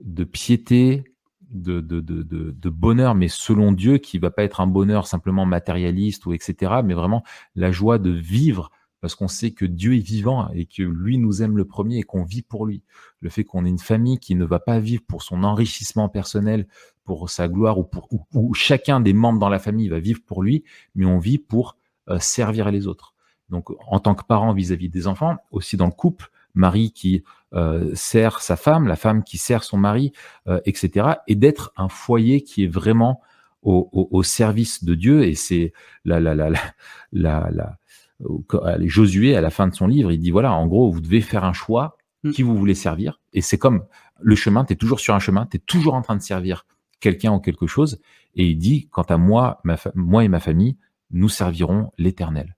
de piété de, de, de, de, bonheur, mais selon Dieu, qui va pas être un bonheur simplement matérialiste ou etc., mais vraiment la joie de vivre parce qu'on sait que Dieu est vivant et que lui nous aime le premier et qu'on vit pour lui. Le fait qu'on ait une famille qui ne va pas vivre pour son enrichissement personnel, pour sa gloire ou pour ou, chacun des membres dans la famille va vivre pour lui, mais on vit pour euh, servir les autres. Donc en tant que parent vis-à-vis des enfants, aussi dans le couple, Marie qui euh, sert sa femme, la femme qui sert son mari, euh, etc. Et d'être un foyer qui est vraiment au, au, au service de Dieu. Et c'est la, la, la, la, la Josué, à la fin de son livre, il dit voilà, en gros, vous devez faire un choix mm. qui vous voulez servir. Et c'est comme le chemin, tu es toujours sur un chemin, tu es toujours en train de servir quelqu'un ou quelque chose. Et il dit, quant à moi, ma moi et ma famille, nous servirons l'éternel.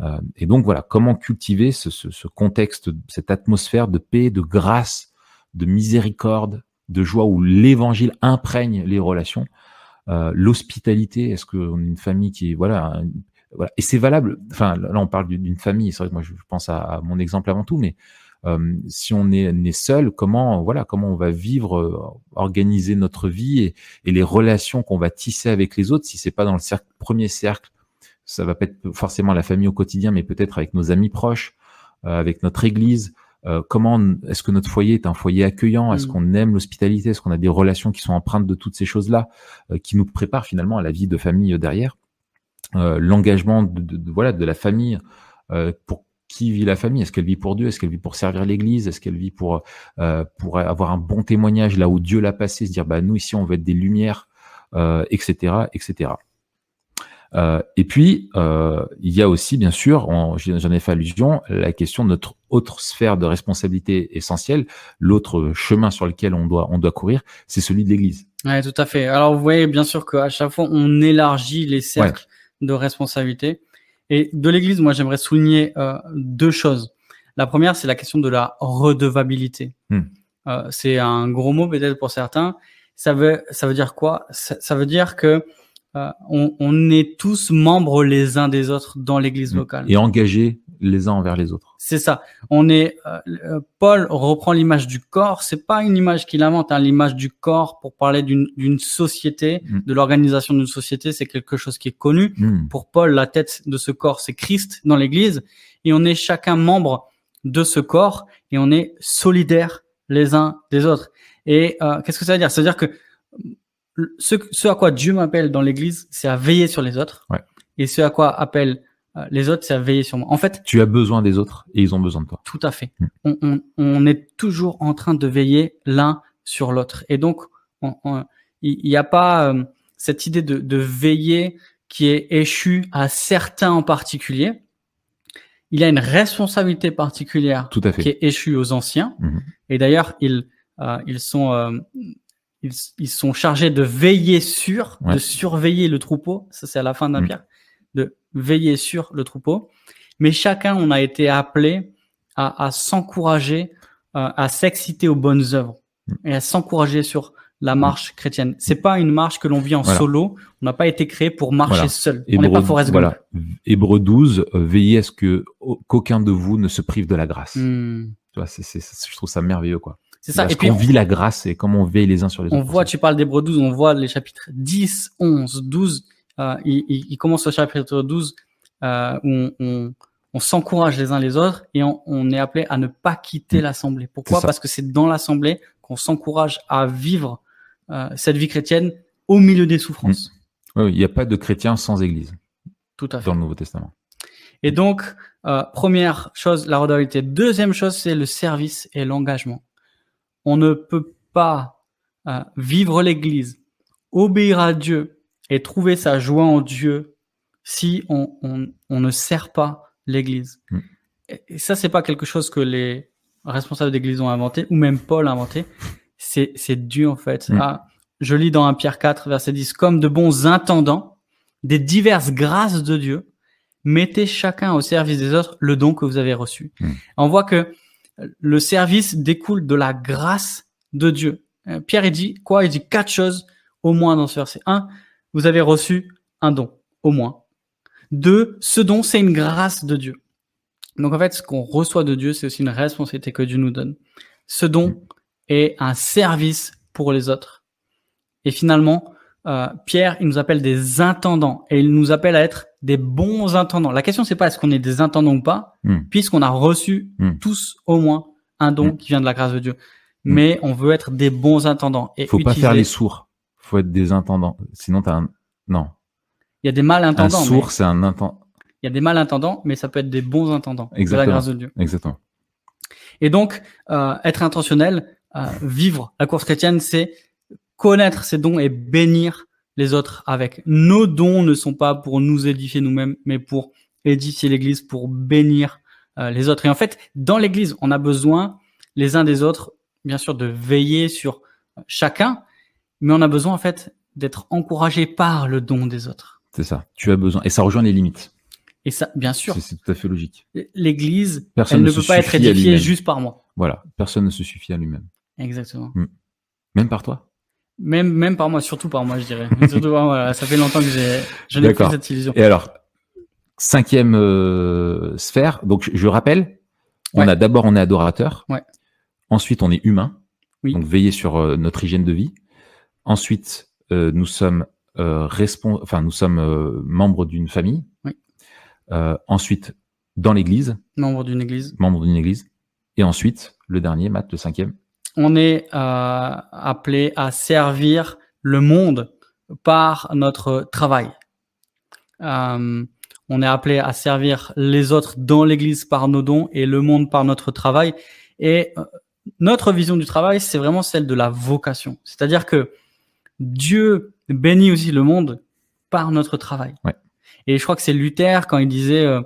Euh, et donc voilà, comment cultiver ce, ce, ce, contexte, cette atmosphère de paix, de grâce, de miséricorde, de joie où l'évangile imprègne les relations. Euh, L'hospitalité, est-ce qu'on est une famille qui voilà voilà. Et c'est valable. Enfin, là, on parle d'une famille. C'est vrai que moi, je pense à, mon exemple avant tout, mais euh, si on est né seul, comment voilà, comment on va vivre, euh, organiser notre vie et, et les relations qu'on va tisser avec les autres. Si c'est pas dans le cercle, premier cercle, ça va pas être forcément la famille au quotidien, mais peut-être avec nos amis proches, euh, avec notre Église. Euh, comment est-ce que notre foyer est un foyer accueillant? Est-ce mm. qu'on aime l'hospitalité? Est-ce qu'on a des relations qui sont empreintes de toutes ces choses-là, qui nous préparent finalement à la vie de famille derrière? Euh, l'engagement de, de, voilà de la famille euh, pour qui vit la famille? Est-ce qu'elle vit pour Dieu? Est-ce qu'elle vit pour servir l'Église? Est-ce qu'elle vit pour euh, pour avoir un bon témoignage là où Dieu l'a passé Se dire bah nous ici on veut être des lumières, euh, etc., etc. Euh, et puis euh, il y a aussi bien sûr, j'en ai fait allusion, la question de notre autre sphère de responsabilité essentielle, l'autre chemin sur lequel on doit on doit courir, c'est celui de l'Église. Ouais, tout à fait. Alors vous voyez bien sûr qu'à chaque fois on élargit les cercles de responsabilité. Et de l'Église, moi, j'aimerais souligner euh, deux choses. La première, c'est la question de la redevabilité. Hmm. Euh, c'est un gros mot peut-être pour certains. Ça veut, ça veut dire quoi? Ça, ça, veut dire que on, on, est tous membres les uns des autres dans l'Église hmm. locale. Et engagés les uns envers les autres. C'est ça. On est euh, euh, Paul reprend l'image du corps. C'est pas une image qu'il invente. Hein. L'image du corps pour parler d'une société, mm. de l'organisation d'une société, c'est quelque chose qui est connu. Mm. Pour Paul, la tête de ce corps, c'est Christ dans l'Église, et on est chacun membre de ce corps et on est solidaires les uns des autres. Et euh, qu'est-ce que ça veut dire? Ça veut dire que ce, ce à quoi Dieu m'appelle dans l'Église, c'est à veiller sur les autres. Ouais. Et ce à quoi appelle euh, les autres, c'est à veiller sur moi. En fait, tu as besoin des autres et ils ont besoin de toi. Tout à fait. Mm. On, on, on, est toujours en train de veiller l'un sur l'autre. Et donc, il n'y a pas euh, cette idée de, de, veiller qui est échue à certains en particulier. Il y a une responsabilité particulière Tout à fait. qui est échue aux anciens. Mm-hmm. Et d'ailleurs, ils, euh, ils sont euh, ils, ils, sont chargés de veiller sur, de surveiller le troupeau. Ça, c'est à la fin d'un mm. pierre de veiller sur le troupeau. Mais chacun, on a été appelé à, à s'encourager, euh, à s'exciter aux bonnes œuvres mm. et à s'encourager sur la marche chrétienne. C'est pas une marche que l'on vit en solo. On n'a pas été créé pour marcher seul. on n'est pas Forrest Voilà. Hébreu 12, euh, veillez à ce que qu'aucun de vous ne se prive de la grâce. Mm. Tu vois, c'est, je trouve ça merveilleux, quoi. C'est ça. et puis on vit la grâce et comment on veille les uns sur les autres. On voit, tu parles d'Hébreu 12, on voit les chapitres 10, 11, 12 euh, il, il, commence au chapitre 12 euh, où on, on, s'encourage les uns les autres et on, on, est appelé à ne pas quitter mm. l'assemblée. Pourquoi? Parce que c'est dans l'assemblée qu'on s'encourage à vivre euh, cette vie chrétienne au milieu des souffrances. Mm. Oui, il n'y a pas de chrétien sans Église. Tout à fait. Dans le Nouveau Testament. Et donc, euh, première chose, la redevabilité. Deuxième chose, c'est le service et l'engagement. On ne peut pas euh, vivre l'Église, obéir à Dieu et trouver sa joie en Dieu si on, on, on ne sert pas l'Église. Mm. Et ça, c'est pas quelque chose que les responsables d'Église ont inventé, ou même Paul a inventé. C'est, c'est Dieu, en fait. Ah, je lis dans 1 Pierre 4, verset 10, comme de bons intendants des diverses grâces de Dieu, mettez chacun au service des autres le don que vous avez reçu. Mm. On voit que le service découle de la grâce de Dieu. Euh, Pierre, il dit quoi? Il dit quatre choses au moins dans ce verset. Un, vous avez reçu un don, au moins. Deux, ce don, c'est une grâce de Dieu. Donc en fait, ce qu'on reçoit de Dieu, c'est aussi une responsabilité que Dieu nous donne. Ce don est un service pour les autres. Et finalement, euh, Pierre, il nous appelle des intendants et il nous appelle à être des bons intendants. La question, c'est pas est-ce qu'on est des intendants ou pas, Hmm. puisqu'on a reçu Hmm. tous au moins un don Hmm. qui vient de la grâce de Dieu. Mais on veut être des bons intendants. Et Faut pas faire les sourds. Faut être des intendants. Sinon, t'as un, non. Il y a des mal Un intendants. mais- sourd, c'est un intendant. Il y a des mal intendants, mais ça peut être des bons intendants de la Exactement. grâce de Dieu. Exactement. Et donc, euh, être intentionnel, euh, vivre la course chrétienne, c'est connaître ses dons et bénir les autres avec. Nos dons ne sont pas pour nous édifier nous-mêmes, mais pour édifier l'Église, pour bénir euh, les autres. Et en fait, dans l'Église, on a besoin les uns des autres, bien sûr, de veiller sur chacun, mais on a besoin en fait d'être encouragé par le don des autres. C'est ça. Tu as besoin. Et ça rejoint les limites. Et ça, bien sûr, C'est tout à fait logique. l'Église, Personne elle ne ne peut pas être édifiée juste par moi. Voilà. Personne ne se suffit à lui-même. Exactement. Même par toi. Même, même par moi, surtout par moi, je dirais. surtout par moi, voilà. Ça fait longtemps que j'ai, je n'ai plus D'accord. cette illusion. Et alors, cinquième euh, sphère. Donc, je, rappelle, on Ouais. a d'abord, on est adorateur. Ouais. Ensuite, on est humain. Oui. Donc, veiller sur euh, notre hygiène de vie. Ensuite, euh, nous sommes respons- enfin, nous sommes membres d'une famille. Oui. Ensuite, dans l'église, Membre d'une église. membre d'une église. Et ensuite, le dernier, Matt, le cinquième. On est euh, appelé à servir le monde par notre travail. Euh, on est appelé à servir les autres dans l'église par nos dons et le monde par notre travail. Et euh, notre vision du travail, c'est vraiment celle de la vocation. C'est-à-dire que Dieu bénit aussi le monde par notre travail. Ouais. Et je crois que c'est Luther quand il disait euh,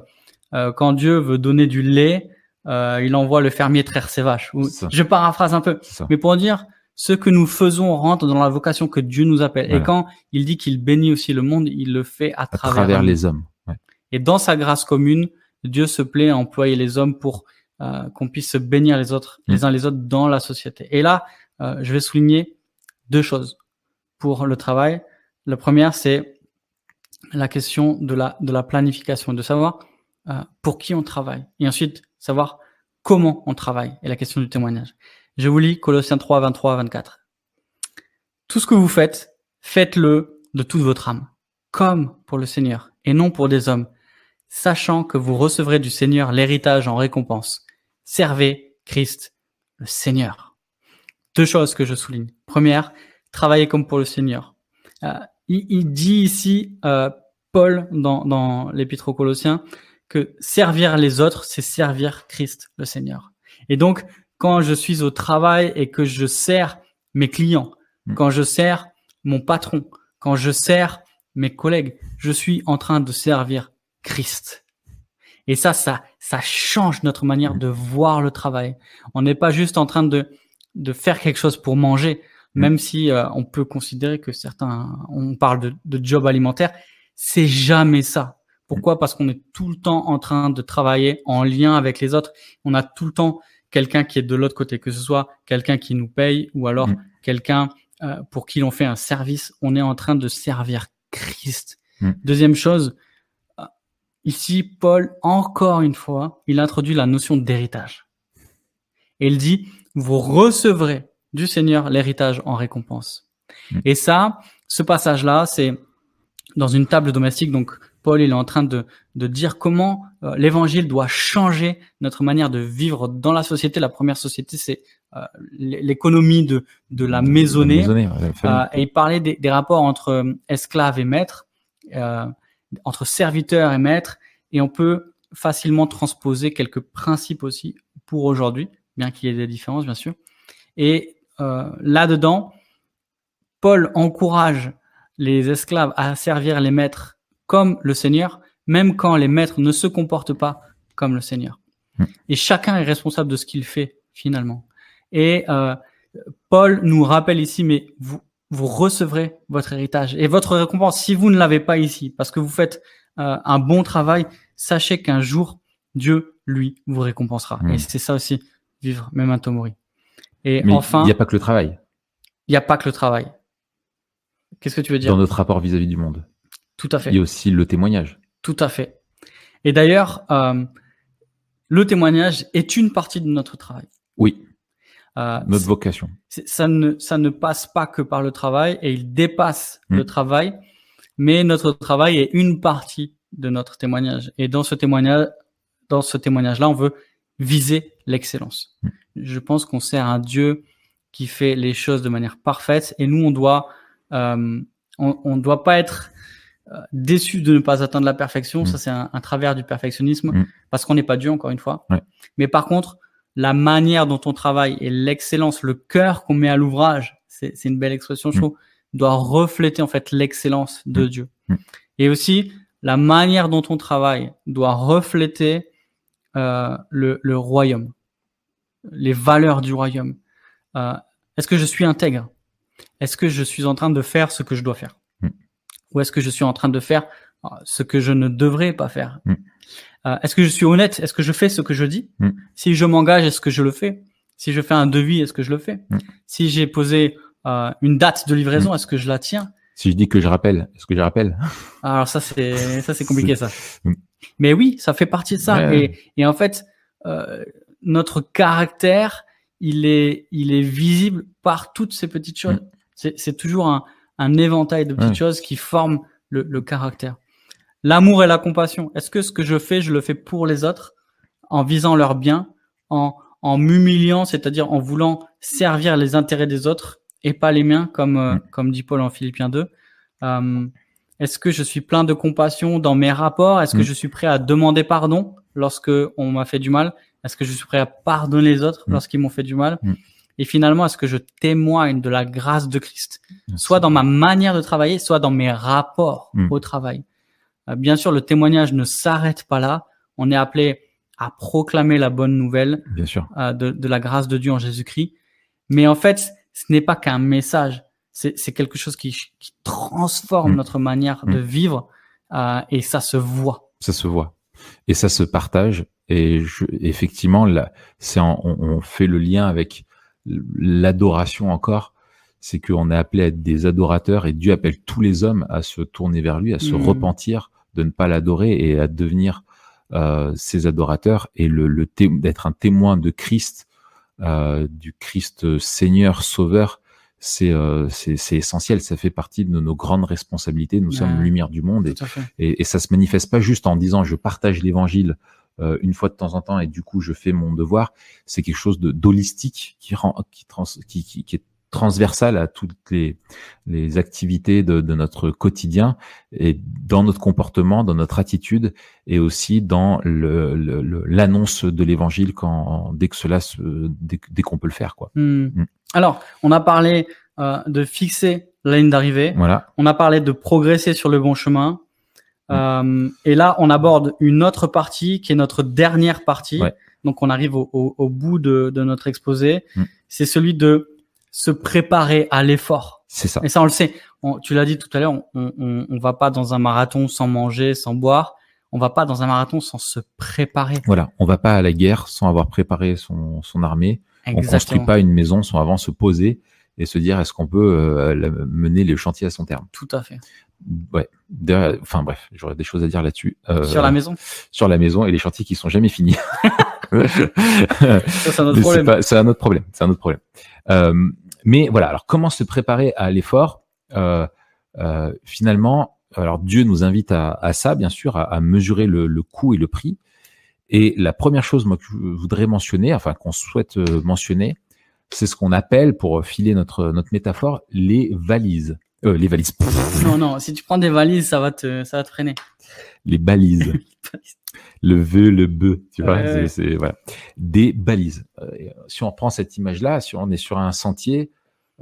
euh, quand Dieu veut donner du lait, euh, il envoie le fermier traire ses vaches. Ou- je paraphrase un peu, mais pour dire ce que nous faisons rentre dans la vocation que Dieu nous appelle. Voilà. Et quand il dit qu'il bénit aussi le monde, il le fait à, À travers, les hommes. Ouais. Et dans sa grâce commune, Dieu se plaît à employer les hommes pour euh, qu'on puisse se bénir les autres, Mm. les uns les autres dans la société. Et là, euh, je vais souligner deux choses pour le travail. La première, c'est la question de la, de la planification, de savoir euh, pour qui on travaille. Et ensuite, savoir comment on travaille et la question du témoignage. Je vous lis Colossiens 3, 23 à 24. Tout ce que vous faites, faites-le de toute votre âme, comme pour le Seigneur, et non pour des hommes, sachant que vous recevrez du Seigneur l'héritage en récompense. Servez Christ, le Seigneur. Deux choses que je souligne. Première, travaillez comme pour le Seigneur. Euh, il, il dit ici, euh, Paul, dans, dans l'Épître aux Colossiens, que servir les autres, c'est servir Christ, le Seigneur. Et donc, quand je suis au travail et que je sers mes clients, Mm. quand je sers mon patron, quand je sers mes collègues, je suis en train de servir Christ. Et ça, ça, ça change notre manière Mm. de voir le travail. On n'est pas juste en train de, de faire quelque chose pour manger, Mm. même si euh, on peut considérer que certains, on parle de, de job alimentaire, c'est jamais ça. Pourquoi? Parce qu'on est tout le temps en train de travailler en lien avec les autres. On a tout le temps quelqu'un qui est de l'autre côté, que ce soit quelqu'un qui nous paye ou alors Mm. quelqu'un euh, pour qui l'on fait un service. On est en train de servir Christ. Mm. Deuxième chose, euh, ici, Paul, encore une fois, il introduit la notion d'héritage. Et il dit, vous recevrez du Seigneur l'héritage en récompense. Mm. Et ça, ce passage-là, c'est dans une table domestique. Donc, Paul, il est en train de, de dire comment euh, l'évangile doit changer notre manière de vivre dans la société. La première société, c'est euh, l'économie de, de la maisonnée. la. Euh, et il parlait des, des rapports entre esclaves et maîtres, euh, entre serviteurs et maîtres, et on peut facilement transposer quelques principes aussi pour aujourd'hui, bien qu'il y ait des différences, bien sûr. Et euh, là-dedans, Paul encourage les esclaves à servir les maîtres comme le Seigneur, même quand les maîtres ne se comportent pas comme le Seigneur. Hmm. Et chacun est responsable de ce qu'il fait finalement. Et euh, Paul nous rappelle ici, mais vous, vous recevrez votre héritage et votre récompense. Si vous ne l'avez pas ici, parce que vous faites euh, un bon travail, sachez qu'un jour, Dieu, lui, vous récompensera. Mm. Et c'est ça aussi, vivre memento mori. Et Mais enfin, il n'y a pas que le travail il n'y a pas que le travail. Qu'est-ce que tu veux dire? Dans notre rapport vis-à-vis du monde. Tout à fait. Il y a aussi le témoignage. Tout à fait. Et d'ailleurs, euh, le témoignage est une partie de notre travail. Oui. Euh, notre vocation. Ça ne, ça ne passe pas que par le travail et il dépasse le mm. travail, mais notre travail est une partie de notre témoignage. Et dans ce témoignage, dans ce témoignage-là, on veut viser l'excellence. Mm. Je pense qu'on sert un Dieu qui fait les choses de manière parfaite et nous, on doit, euh, on, ne doit pas être déçu de ne pas atteindre la perfection. Mm. Ça, c'est un, travers du perfectionnisme parce qu'on n'est pas Dieu, encore une fois. Mais par contre, la manière dont on travaille et l'excellence, le cœur qu'on met à l'ouvrage, c'est une belle expression, je mm. trouve, doit refléter en fait l'excellence de mm. Dieu. Mm. Et aussi, la manière dont on travaille doit refléter euh, le, le, royaume, les valeurs du royaume. Euh, est-ce que je suis intègre? Est-ce que je suis en train de faire ce que je dois faire? Ou est-ce que je suis en train de faire euh, ce que je ne devrais pas faire euh, est-ce que je suis honnête Est-ce que je fais ce que je dis mm. Si je m'engage, est-ce que je le fais Si je fais un devis, est-ce que je le fais mm. Si j'ai posé euh, une date de livraison, mm. est-ce que je la tiens Si je dis que je rappelle, est-ce que je rappelle Alors ça c'est ça c'est compliqué ça. Mais oui, ça fait partie de ça. Et, et, en fait, euh, notre caractère, il est il est visible par toutes ces petites choses. C'est toujours un, un éventail de petites choses qui forment le, le caractère. L'amour et la compassion. Est-ce que ce que je fais, je le fais pour les autres, en visant leur bien, en, en m'humiliant, c'est-à-dire en voulant servir les intérêts des autres et pas les miens, comme, euh, mm. comme dit Paul en Philippiens 2. Euh, est-ce que je suis plein de compassion dans mes rapports? Est-ce que mm. je suis prêt à demander pardon lorsque on m'a fait du mal? Est-ce que je suis prêt à pardonner les autres mm. lorsqu'ils m'ont fait du mal? Et finalement, est-ce que je témoigne de la grâce de Christ, soit dans ma manière de travailler, soit dans mes rapports au travail euh, bien sûr, le témoignage ne s'arrête pas là. On est appelé à proclamer la bonne nouvelle bien sûr. Euh, de, de, la grâce de Dieu en Jésus-Christ. Mais en fait, ce n'est pas qu'un message, c'est quelque chose qui, qui transforme mm. notre manière de mm. vivre euh, et ça se voit. Ça se voit et ça se partage. Et je, effectivement, là, c'est on, on, fait le lien avec l'adoration encore. C'est qu'on est appelé à être des adorateurs et Dieu appelle tous les hommes à se tourner vers lui, à se mm. repentir de ne pas l'adorer et à devenir euh, ses adorateurs et le, le d'être un témoin de Christ, euh, du Christ Seigneur Sauveur, c'est euh, c'est essentiel. Ça fait partie de nos, grandes responsabilités. Nous sommes lumière du monde et, et, et, ça se manifeste pas juste en disant je partage l'Évangile euh, une fois de temps en temps et du coup je fais mon devoir. C'est quelque chose de d'holistique qui rend qui, trans, qui, qui, qui est transversale à toutes les, les activités de, de, notre quotidien et dans notre comportement, dans notre attitude et aussi dans l'annonce le, de l'évangile quand dès que cela se, dès, dès qu'on peut le faire quoi. Hmm. Hmm. Alors, on a parlé euh, de fixer la ligne d'arrivée. Voilà. On a parlé de progresser sur le bon chemin. Euh, et là, on aborde une autre partie qui est notre dernière partie. Donc, on arrive au, au, au bout de, de, notre exposé. C'est celui de se préparer à l'effort. C'est ça. Et ça, on le sait. tu l'as dit tout à l'heure, on, on, on, va pas dans un marathon sans manger, sans boire. On va pas dans un marathon sans se préparer. Voilà, on va pas à la guerre sans avoir préparé son, son armée. Exactement. On construit pas une maison sans avant se poser et se dire est-ce qu'on peut euh, mener le chantier à son terme? Tout à fait. Ouais. Enfin bref, j'aurais des choses à dire là-dessus. Euh, sur la maison? Sur la maison et les chantiers qui sont jamais finis. c'est un autre problème. C'est un autre problème. C'est un autre problème. Euh, mais voilà, alors comment se préparer à l'effort? Euh, euh, Finalement, alors Dieu nous invite à, à ça, bien sûr, à, à mesurer le, le, coût et le prix. Et la première chose moi, que je voudrais mentionner, enfin qu'on souhaite euh, mentionner, c'est ce qu'on appelle, pour filer notre, notre métaphore, les valises. Euh, les valises. Non, non, si tu prends des valises, ça va te, ça va te freiner. Les balises. le vœu, le bœuf, tu vois, c'est voilà. Des balises. Euh, si on prend cette image-là, si on est sur un sentier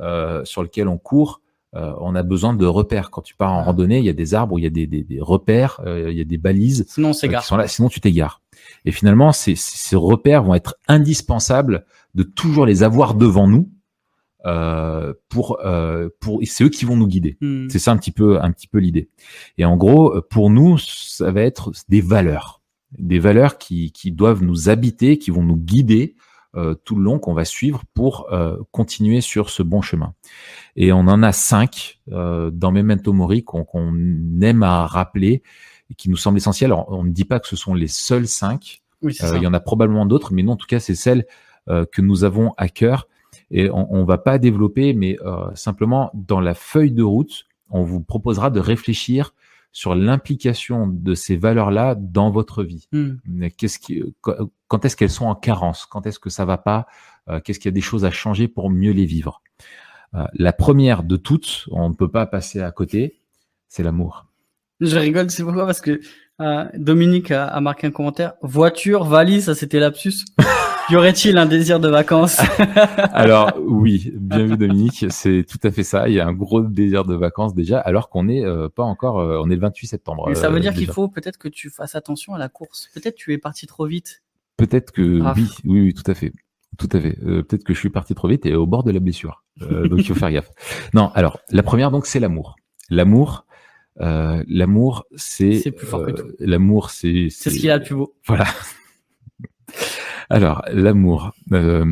euh, sur lequel on court, euh, on a besoin de repères. Quand tu pars en randonnée, il y a des arbres, il y a des, des, des repères, euh, il y a des balises sinon, sont là. Sinon, tu t'égares. Et finalement, ces, ces repères vont être indispensables de toujours les avoir devant nous euh, pour euh, pour c'est eux qui vont nous guider. Hmm. C'est ça un petit peu un petit peu l'idée. Et en gros, pour nous, ça va être des valeurs, des valeurs qui qui doivent nous habiter, qui vont nous guider euh, tout le long, qu'on va suivre pour euh, continuer sur ce bon chemin. Et on en a cinq euh, dans Memento Mori qu'on qu'on aime à rappeler et qui nous semblent essentiels. Alors, on ne dit pas que ce sont les seuls cinq. Oui, il y en a probablement d'autres, mais non, en tout cas, c'est celles que nous avons à cœur Et on, on va pas développer, mais euh, simplement dans la feuille de route, on vous proposera de réfléchir sur l'implication de ces valeurs-là dans votre vie. Hmm. Qu'est-ce qui, quand est-ce qu'elles sont en carence? Quand est-ce que ça va pas? Euh, Qu'est-ce qu'il y a des choses à changer pour mieux les vivre? Euh, La première de toutes, on ne peut pas passer à côté, c'est l'amour. Je rigole, c'est pourquoi? Parce que euh, Dominique a, a, marqué un commentaire. Voiture, valise, ça c'était lapsus. y aurait-il un désir de vacances? Alors oui, bien vu Dominique, c'est tout à fait ça. Il y a un gros désir de vacances déjà, alors qu'on n'est euh, pas encore, euh, on est le 28 septembre. Mais ça veut euh, dire qu'il faut peut-être que tu fasses attention à la course. Peut-être tu es parti trop vite. Peut-être que Raph. oui, oui, oui, tout à fait. Tout à fait. Euh, Peut-être que je suis parti trop vite et au bord de la blessure. Euh, donc il faut faire gaffe. Non, alors la première donc c'est l'amour. L'amour, euh, l'amour c'est C'est plus fort que tout. L'amour c'est C'est ce qu'il y a de plus beau. Voilà. Alors l'amour, euh,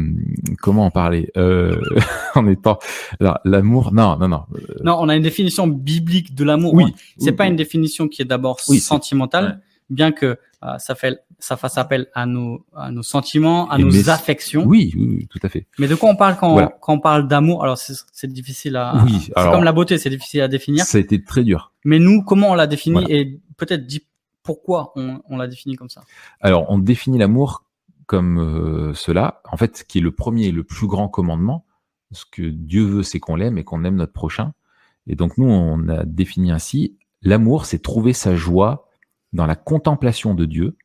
comment en parler? Euh, en étant alors l'amour non non non euh, Non, on a une définition biblique de l'amour. oui hein. C'est pas une définition qui est d'abord Oui, sentimentale, bien que euh, ça fait ça fasse appel à nos à nos sentiments, à Et nos mais- affections. oui, oui tout à fait Mais de quoi on parle quand Voilà. quand on parle d'amour? Alors c'est difficile à. Oui, c'est alors- comme la beauté, c'est difficile à définir. ça a été très dur Mais nous, comment on l'a défini? Voilà. et peut-être dit pourquoi on, on l'a défini comme ça. Alors, on définit l'amour comme euh, cela, en fait, qui est le premier et le plus grand commandement. Ce que Dieu veut, c'est qu'on l'aime et qu'on aime notre prochain. Et donc, nous, on a défini ainsi, l'amour, c'est trouver sa joie dans la contemplation de Dieu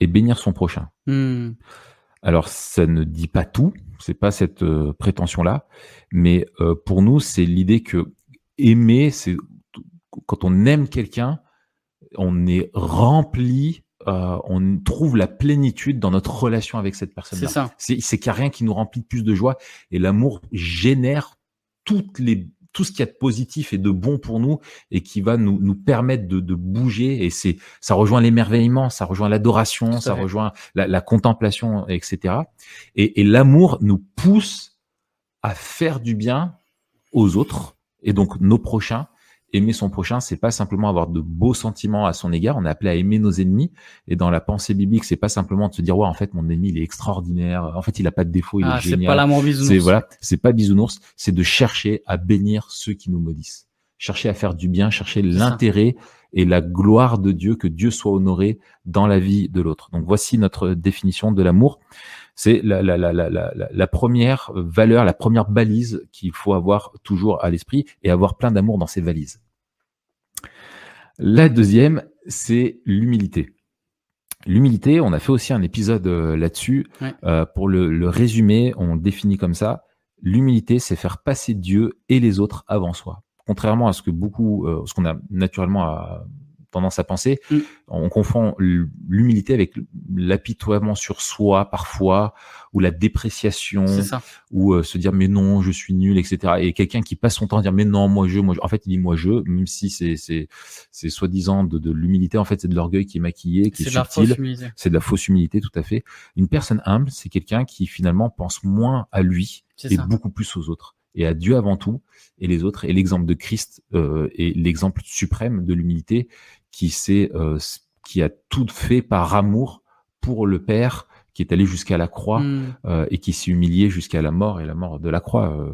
et bénir son prochain. Hmm. Alors, ça ne dit pas tout, c'est pas cette euh, prétention-là, mais euh, pour nous, c'est l'idée que aimer, c'est quand on aime quelqu'un, on est rempli, euh, on trouve la plénitude dans notre relation avec cette C'est personne-là. ça. C'est c'est qu'il n'y a rien qui nous remplit de plus de joie, et l'amour génère toutes les tout ce qu'il y a de positif et de bon pour nous et qui va nous, nous permettre de, de bouger et c'est ça rejoint l'émerveillement, ça rejoint l'adoration, ça rejoint la, la contemplation, etc. Et, et l'amour nous pousse à faire du bien aux autres et donc nos prochains. Aimer son prochain, c'est pas simplement avoir de beaux sentiments à son égard. On est appelé à aimer nos ennemis. Et dans la pensée biblique, c'est pas simplement de se dire ouais en fait mon ennemi il est extraordinaire. En fait il a pas de défaut, il Ah, est c'est génial. pas l'amour bisounours. C'est voilà, c'est pas bisounours, c'est de chercher à bénir ceux qui nous maudissent. Chercher à faire du bien, chercher l'intérêt et la gloire de Dieu, que Dieu soit honoré dans la vie de l'autre. Donc voici notre définition de l'amour. C'est la, la, la, la, la, la première valeur, la première balise qu'il faut avoir toujours à l'esprit et avoir plein d'amour dans ses valises. La deuxième, c'est l'humilité. L'humilité, on a fait aussi un épisode euh, là-dessus. Ouais. Euh, pour le, le résumer, on le définit comme ça. L'humilité, c'est faire passer Dieu et les autres avant soi. Contrairement à ce que beaucoup, euh, ce qu'on a naturellement à- tendance à penser, Mm. on confond l'humilité avec l'apitoiement sur soi parfois, ou la dépréciation, ou euh, se dire mais non, je suis nul, etc. Et quelqu'un qui passe son temps à dire mais non, moi je, moi je. En fait, il dit moi je, même si c'est c'est c'est soi-disant de, de l'humilité, en fait c'est de l'orgueil qui est maquillé, qui est, la subtil. C'est de la fausse humilité, tout à fait. Une personne humble, c'est quelqu'un qui finalement pense moins à lui et ça. beaucoup plus aux autres. Et à Dieu avant tout, et les autres. Et l'exemple de Christ euh, est l'exemple suprême de l'humilité qui s'est, euh, qui a tout fait par amour pour le Père, qui est allé jusqu'à la croix Hmm. euh, et qui s'est humilié jusqu'à la mort et la mort de la croix. euh,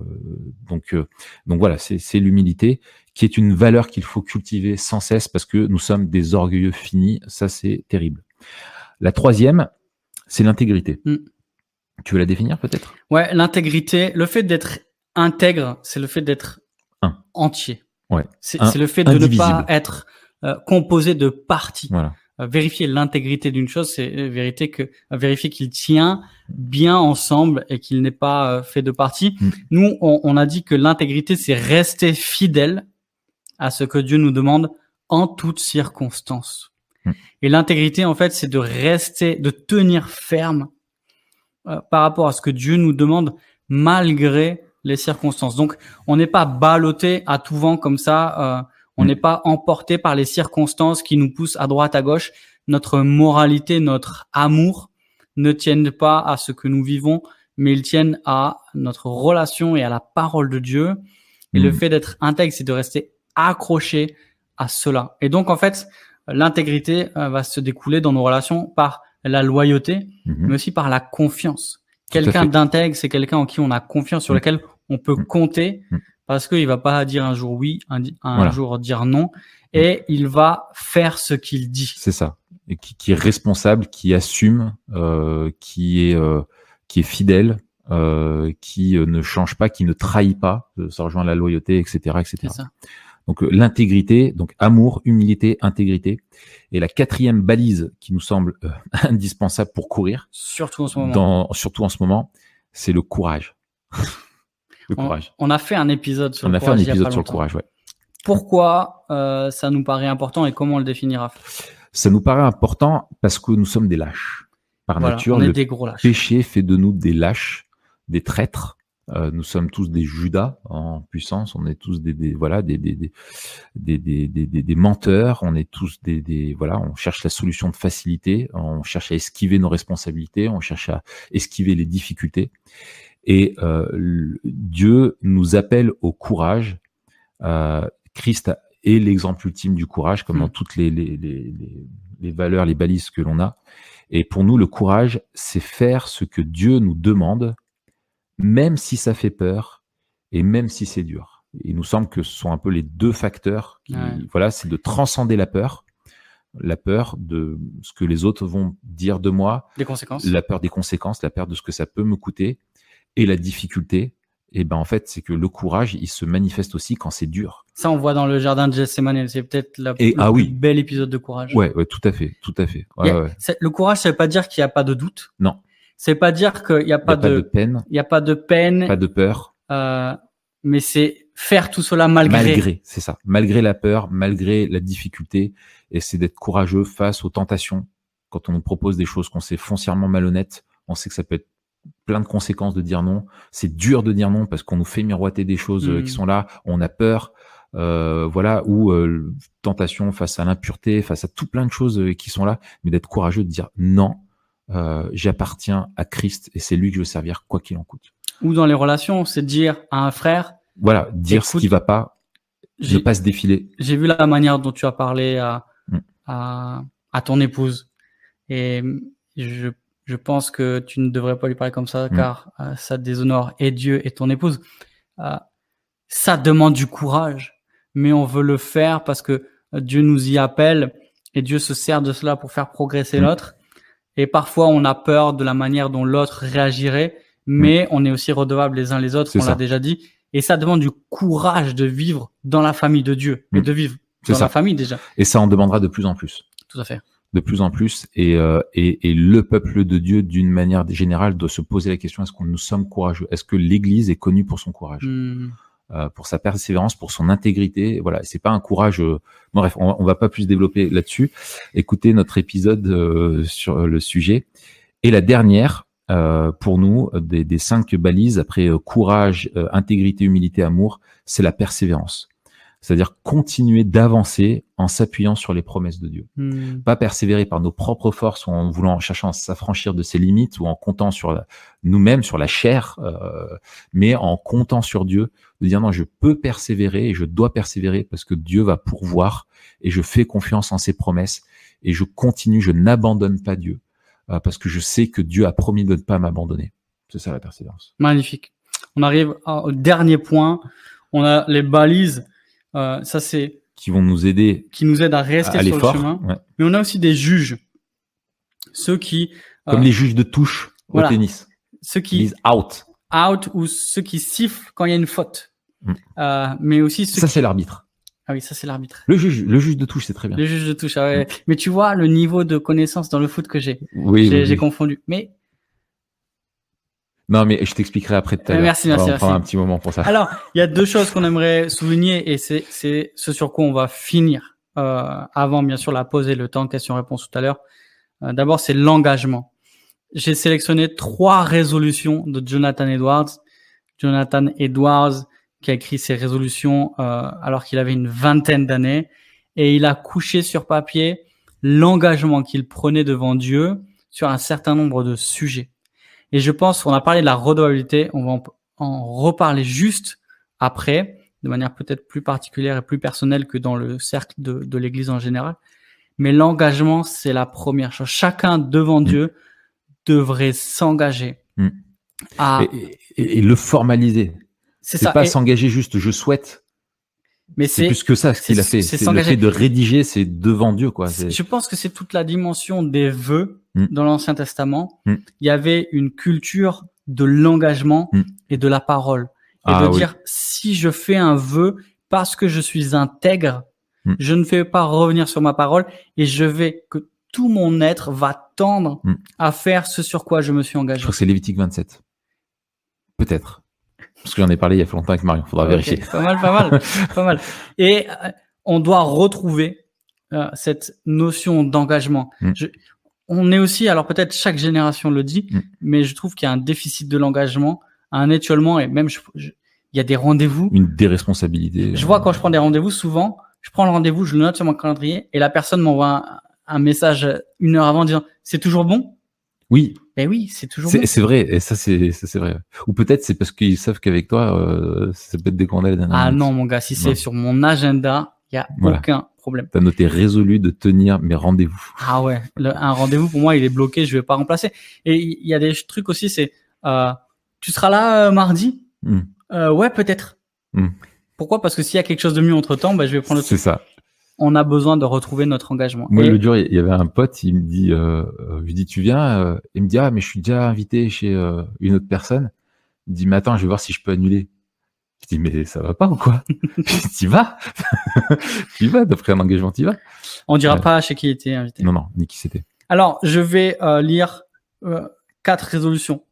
donc, euh, donc voilà, c'est l'humilité qui est une valeur qu'il faut cultiver sans cesse parce que nous sommes des orgueilleux finis. Ça, c'est terrible. La troisième, c'est l'intégrité. Mm. Tu veux la définir peut-être? Ouais, l'intégrité, le fait d'être intègre, c'est le fait d'être entier. Ouais. C'est le fait de ne pas être euh, composé de parties. Voilà. Euh, vérifier l'intégrité d'une chose, c'est euh, vérifier que euh, vérifier qu'il tient bien ensemble et qu'il n'est pas fait de parties. Mm. Nous, on, on a dit que l'intégrité, c'est rester fidèle à ce que Dieu nous demande en toutes circonstances. Mm. Et l'intégrité, en fait, c'est de rester, de tenir ferme euh, par rapport à ce que Dieu nous demande malgré les circonstances. Donc, on n'est pas ballotté à tout vent comme ça. On Mm. n'est pas emporté par les circonstances qui nous poussent à droite, à gauche. Notre moralité, notre amour ne tiennent pas à ce que nous vivons, mais ils tiennent à notre relation et à la parole de Dieu. Et le Mm. fait d'être intègre, c'est de rester accroché à cela. Et donc, en fait, l'intégrité euh, va se découler dans nos relations par la loyauté, Mhm. mais aussi par la confiance. Quelqu'un d'intègre, c'est quelqu'un en qui on a confiance, sur lequel on peut compter, parce qu'il va pas dire un jour oui, un, jour dire non, et il va faire ce qu'il dit. C'est ça. Et qui, qui, est responsable, qui assume, euh, qui est euh, qui est fidèle, euh, qui euh, ne change pas, qui ne trahit pas, euh, ça rejoint la loyauté, etc., etc. Ça. Donc euh, l'intégrité, donc amour, humilité, intégrité. Et la quatrième balise qui nous semble indispensable pour courir, surtout en ce moment, dans, surtout en ce moment, c'est le courage. le courage. On a fait un épisode sur on le courage. On a fait un épisode sur le courage, ouais. Pourquoi euh, ça nous paraît important et comment on le définira? Ça nous paraît important parce que nous sommes des lâches. Par nature, le péché fait de nous des lâches, des traîtres. Euh, nous sommes tous des Judas en puissance. On est tous des, des voilà des des, des des, des, des, des, menteurs. On est tous des, des voilà. On cherche la solution de facilité. On cherche à esquiver nos responsabilités. On cherche à esquiver les difficultés. Et euh, Dieu nous appelle au courage. Euh, Christ est l'exemple ultime du courage, comme dans hmm. toutes les, les, les, les valeurs, les balises que l'on a. Et pour nous, le courage, c'est faire ce que Dieu nous demande, même si ça fait peur et même si c'est dur. Il nous semble que ce sont un peu les deux facteurs. Qui, Voilà, c'est de transcender la peur, la peur de ce que les autres vont dire de moi, des conséquences, la peur des conséquences, la peur de ce que ça peut me coûter, et la difficulté et ben en fait, c'est que le courage, il se manifeste aussi quand c'est dur. Ça, on voit dans le jardin de Gethsemane. C'est peut-être la et, le ah, oui. bel épisode de courage. Ouais, ouais, tout à fait, tout à fait. Le courage, ça veut pas dire qu'il n'y a pas de doute. Non. C'est pas dire qu'il n'y a, pas, de, peine. Il n'y a pas de peine. Pas de peur. Euh, mais c'est faire tout cela malgré. Malgré, c'est ça. Malgré la peur, malgré la difficulté, et c'est d'être courageux face aux tentations. Quand on nous propose des choses qu'on sait foncièrement malhonnêtes, on sait que ça peut être plein de conséquences de dire non. C'est dur de dire non parce qu'on nous fait miroiter des choses euh, qui mm. sont là, on a peur, euh, voilà, ou euh, tentation face à l'impureté, face à tout plein de choses qui sont là, mais d'être courageux de dire non, j'appartiens à Christ et c'est lui que je veux servir quoi qu'il en coûte. Ou dans les relations, c'est dire à un frère. Voilà, dire ce qui va pas, ne pas se défiler. J'ai vu la manière dont tu as parlé à, mm. à, à ton épouse et je je pense que tu ne devrais pas lui parler comme ça, mm. car euh, ça déshonore et Dieu et ton épouse. Euh, ça demande du courage, mais on veut le faire parce que Dieu nous y appelle et Dieu se sert de cela pour faire progresser mm. l'autre. Et parfois, on a peur de la manière dont l'autre réagirait, mais mm. on est aussi redevables les uns les autres, on l'a déjà dit. Et ça demande du courage de vivre dans la famille de Dieu, mais de vivre dans la famille déjà. Et ça en demandera de plus en plus. Tout à fait de plus en plus et, euh, et, et, le peuple de Dieu d'une manière générale doit se poser la question est-ce qu'on nous sommes courageux? Est-ce que l'Église est connue pour son courage? Hmm. euh, pour sa persévérance, pour son intégrité. Voilà, c'est pas un courage. Euh, bref, on, on, va pas plus développer là-dessus. Écoutez notre épisode euh, sur le sujet. Et la dernière, euh, pour nous, des, des, cinq balises après courage, intégrité, humilité, amour, c'est la persévérance c'est-à-dire continuer d'avancer en s'appuyant sur les promesses de Dieu. Hmm. Pas persévérer par nos propres forces ou en voulant, cherchant à s'affranchir de ses limites ou en comptant sur nous-mêmes, sur la chair, euh, mais en comptant sur Dieu, de dire non, je peux persévérer et je dois persévérer parce que Dieu va pourvoir et je fais confiance en ses promesses et je continue, je n'abandonne pas Dieu euh, parce que je sais que Dieu a promis de ne pas m'abandonner. C'est ça la persévérance. Magnifique. On arrive au dernier point. On a les balises ça, c'est qui vont nous aider, qui nous aident à rester sur le chemin. Mais on a aussi des juges, ceux qui euh, comme les juges de touche au tennis, ceux qui disent out, out ou ceux qui sifflent quand il y a une faute. Mm. Euh, mais aussi ceux ça c'est l'arbitre. Ah oui, ça c'est l'arbitre. Le juge, le juge de touche, c'est très bien. Le juge de touche, ah ouais. Mm. Mais tu vois le niveau de connaissance dans le foot que j'ai. Oui, j'ai confondu. Mais non, mais je t'expliquerai après tout à l'heure. Merci, merci. On prend un petit moment pour ça. Alors, il y a deux choses qu'on aimerait souligner et c'est c'est ce sur quoi on va finir euh, avant bien sûr la pause et le temps question-réponse tout à l'heure. Euh, D'abord, c'est l'engagement. J'ai sélectionné trois résolutions de Jonathan Edwards. Jonathan Edwards qui a écrit ses résolutions euh, alors qu'il avait une vingtaine d'années et il a couché sur papier l'engagement qu'il prenait devant Dieu sur un certain nombre de sujets. Et je pense qu'on a parlé de la redevabilité, on va en, reparler juste après, de manière peut-être plus particulière et plus personnelle que dans le cercle de, de l'Église en général. Mais l'engagement, c'est la première chose. Chacun devant mm. Dieu devrait s'engager. Mm. Ah. Et, le formaliser. C'est ça. pas s'engager juste, je souhaite. Mais c'est plus que ça ce qu'il a fait. C'est le fait de rédiger, c'est devant Dieu, quoi. Je pense que c'est toute la dimension des vœux mm. dans l'Ancien Testament. Mm. Il y avait une culture de l'engagement mm. et de la parole. Et ah de dire, si je fais un vœu parce que je suis intègre, je ne fais pas revenir sur ma parole et je vais que tout mon être va tendre à faire ce sur quoi je me suis engagé. Je crois que c'est Lévitique 27. Peut-être. Parce que j'en ai parlé il y a longtemps avec Marion, faudra vérifier. Pas mal, pas mal, pas mal. Et euh, on doit retrouver euh, cette notion d'engagement. Mm. On est aussi, alors peut-être chaque génération le dit, mm. mais je trouve qu'il y a un déficit de l'engagement, un étiolement et même il y a des rendez-vous. Une déresponsabilité. Je vois quand je prends des rendez-vous, souvent, je prends le rendez-vous, je le note sur mon calendrier et la personne m'envoie un, un message une heure avant en disant c'est toujours bon? Oui. Ben oui, c'est toujours. C'est vrai, et ça c'est c'est vrai. Ou peut-être c'est parce qu'ils savent qu'avec toi, euh, ça peut être décommandé la Ah non, mon gars, si c'est sur mon agenda, il y a aucun problème. T'as noté résolu de tenir mes rendez-vous. Ah ouais, un rendez-vous pour moi, il est bloqué, je vais pas remplacer. Et il y a des trucs aussi, c'est euh, tu seras là euh, mardi? Hmm. Euh, ouais, peut-être. Hmm. Pourquoi? Parce que s'il y a quelque chose de mieux entre temps, bah, je vais prendre le. C'est ça on a besoin de retrouver notre engagement. Moi, le dur, il y avait un pote, il me dit, euh, euh je lui dis, tu viens euh, Il me dit, ah, mais je suis déjà invité chez euh, une autre personne. Il me dit, mais attends, je vais voir si je peux annuler. Je dis, mais ça va pas ou quoi? Tu vas? Tu vas, d'après un engagement, tu vas? On dira pas chez qui il était invité. Non, non, ni qui c'était. Alors, je vais lire quatre résolutions.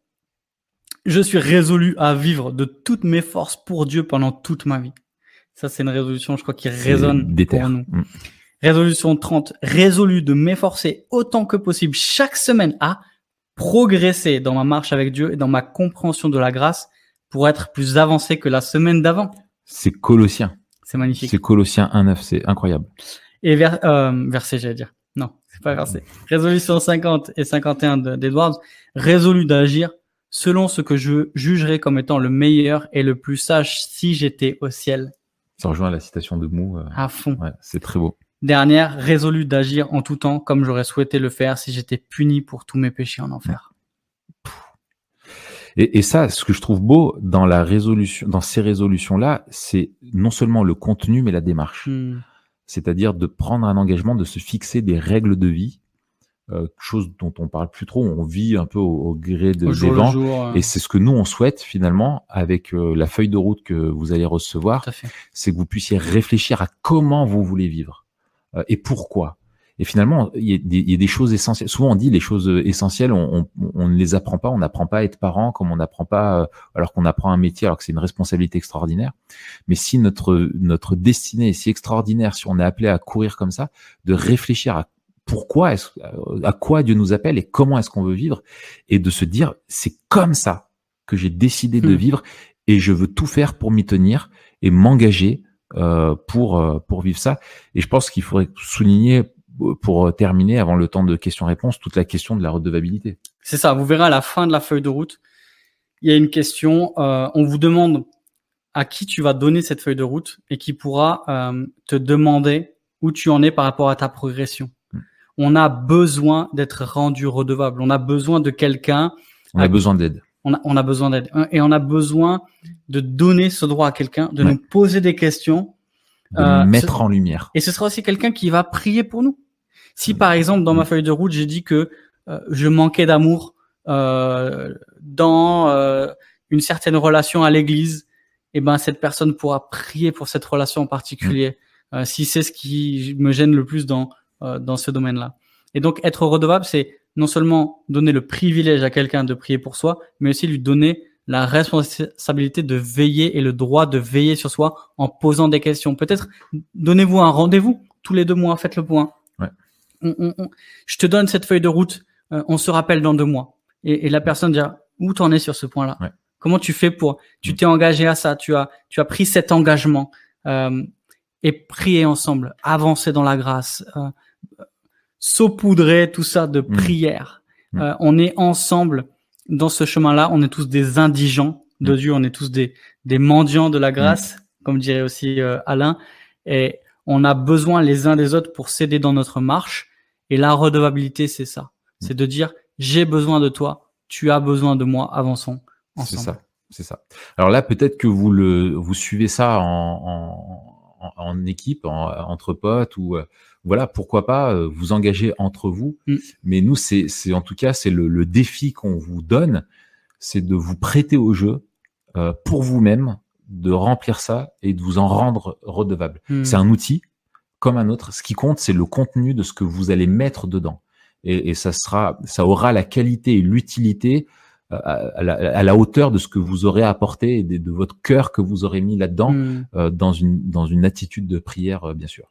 Je suis résolu à vivre de toutes mes forces pour Dieu pendant toute ma vie. Ça, c'est une résolution, je crois, qui résonne pour nous. Mm. Résolution 30, résolu de m'efforcer autant que possible chaque semaine à progresser dans ma marche avec Dieu et dans ma compréhension de la grâce pour être plus avancé que la semaine d'avant. C'est Colossien. C'est magnifique. C'est Colossien 1.9, c'est incroyable. Et vers, euh, verset, j'allais dire. Non, c'est pas verset. Résolution 50 et 51 d'Edwards, résolu d'agir selon ce que je jugerais comme étant le meilleur et le plus sage si j'étais au ciel. Ça rejoint la citation de Mou. Euh, à fond. c'est très beau. Dernière, résolu d'agir en tout temps comme j'aurais souhaité le faire si j'étais puni pour tous mes péchés en enfer. Et, ça, ce que je trouve beau dans la résolution, dans ces résolutions-là, c'est non seulement le contenu, mais la démarche. Hmm. C'est-à-dire de prendre un engagement, de se fixer des règles de vie euh, chose dont on parle plus trop. On vit un peu au, gré de, des vents. Et c'est ce que nous, on souhaite finalement avec euh, la feuille de route que vous allez recevoir. C'est que vous puissiez réfléchir à comment vous voulez vivre euh, et pourquoi. Et finalement, il y, a des, il y, a des, choses essentielles. Souvent, on dit les choses essentielles, on, on, on ne les apprend pas. On n'apprend pas à être parent comme on n'apprend pas, alors qu'on apprend un métier, alors que c'est une responsabilité extraordinaire. Mais si notre notre destinée est si extraordinaire, si on est appelé à courir comme ça, de réfléchir à pourquoi est-ce, euh, à quoi Dieu nous appelle et comment est-ce qu'on veut vivre et de se dire c'est comme ça que j'ai décidé de hmm. vivre et je veux tout faire pour m'y tenir et m'engager euh, pour euh, pour vivre ça. Et je pense qu'il faudrait souligner pour terminer avant le temps de questions-réponses toute la question de la redevabilité. C'est ça. Vous verrez à la fin de la feuille de route, il y a une question. on vous demande à qui tu vas donner cette feuille de route et qui pourra te demander où tu en es par rapport à ta progression on a besoin d'être rendu redevable. On a besoin de quelqu'un. On a besoin d'aide. On a, on a besoin d'aide. Et on a besoin de donner ce droit à quelqu'un, de nous poser des questions. De euh, mettre en lumière. Et ce sera aussi quelqu'un qui va prier pour nous. Si par exemple dans ma feuille de route j'ai dit que euh, je manquais d'amour euh, dans euh, une certaine relation à l'église, et eh ben cette personne pourra prier pour cette relation en particulier. Si c'est ce qui me gêne le plus dans euh, dans ce domaine-là. Et donc être redevable, c'est non seulement donner le privilège à quelqu'un de prier pour soi, mais aussi lui donner la responsabilité de veiller et le droit de veiller sur soi en posant des questions. Peut-être donnez-vous un rendez-vous tous les deux mois, faites le point. Ouais. je te donne cette feuille de route, euh, on se rappelle dans deux mois. Et, la personne dira où t'en es sur ce point-là? Ouais. Comment tu fais pour Tu mm. t'es engagé à ça, tu as tu as pris cet engagement euh, et prier ensemble, avancer dans la grâce, euh, saupoudrer tout ça de mmh. prière. Mmh. Euh, on est ensemble dans ce chemin-là. On est tous des indigents de mmh. Dieu. On est tous des, des mendiants de la grâce, comme dirait aussi euh, Alain. Et on a besoin les uns des autres pour s'aider dans notre marche. Et la redevabilité, c'est ça. C'est de dire, j'ai besoin de toi. Tu as besoin de moi. Avançons C'est ça, c'est ça. Alors là, peut-être que vous le, vous suivez ça en, en, en équipe, entre potes ou euh, voilà, pourquoi pas euh, vous engager entre vous. Mm. Mais nous, c'est, en tout cas, c'est le, le défi qu'on vous donne, c'est de vous prêter au jeu euh, pour vous-même, de remplir ça et de vous en rendre redevable. Mm. C'est un outil comme un autre. Ce qui compte, c'est le contenu de ce que vous allez mettre dedans. Et, et ça sera, ça aura la qualité et l'utilité à la, hauteur de ce que vous aurez apporté et de, votre cœur que vous aurez mis là-dedans, euh, dans, une, dans une attitude de prière, euh, bien sûr.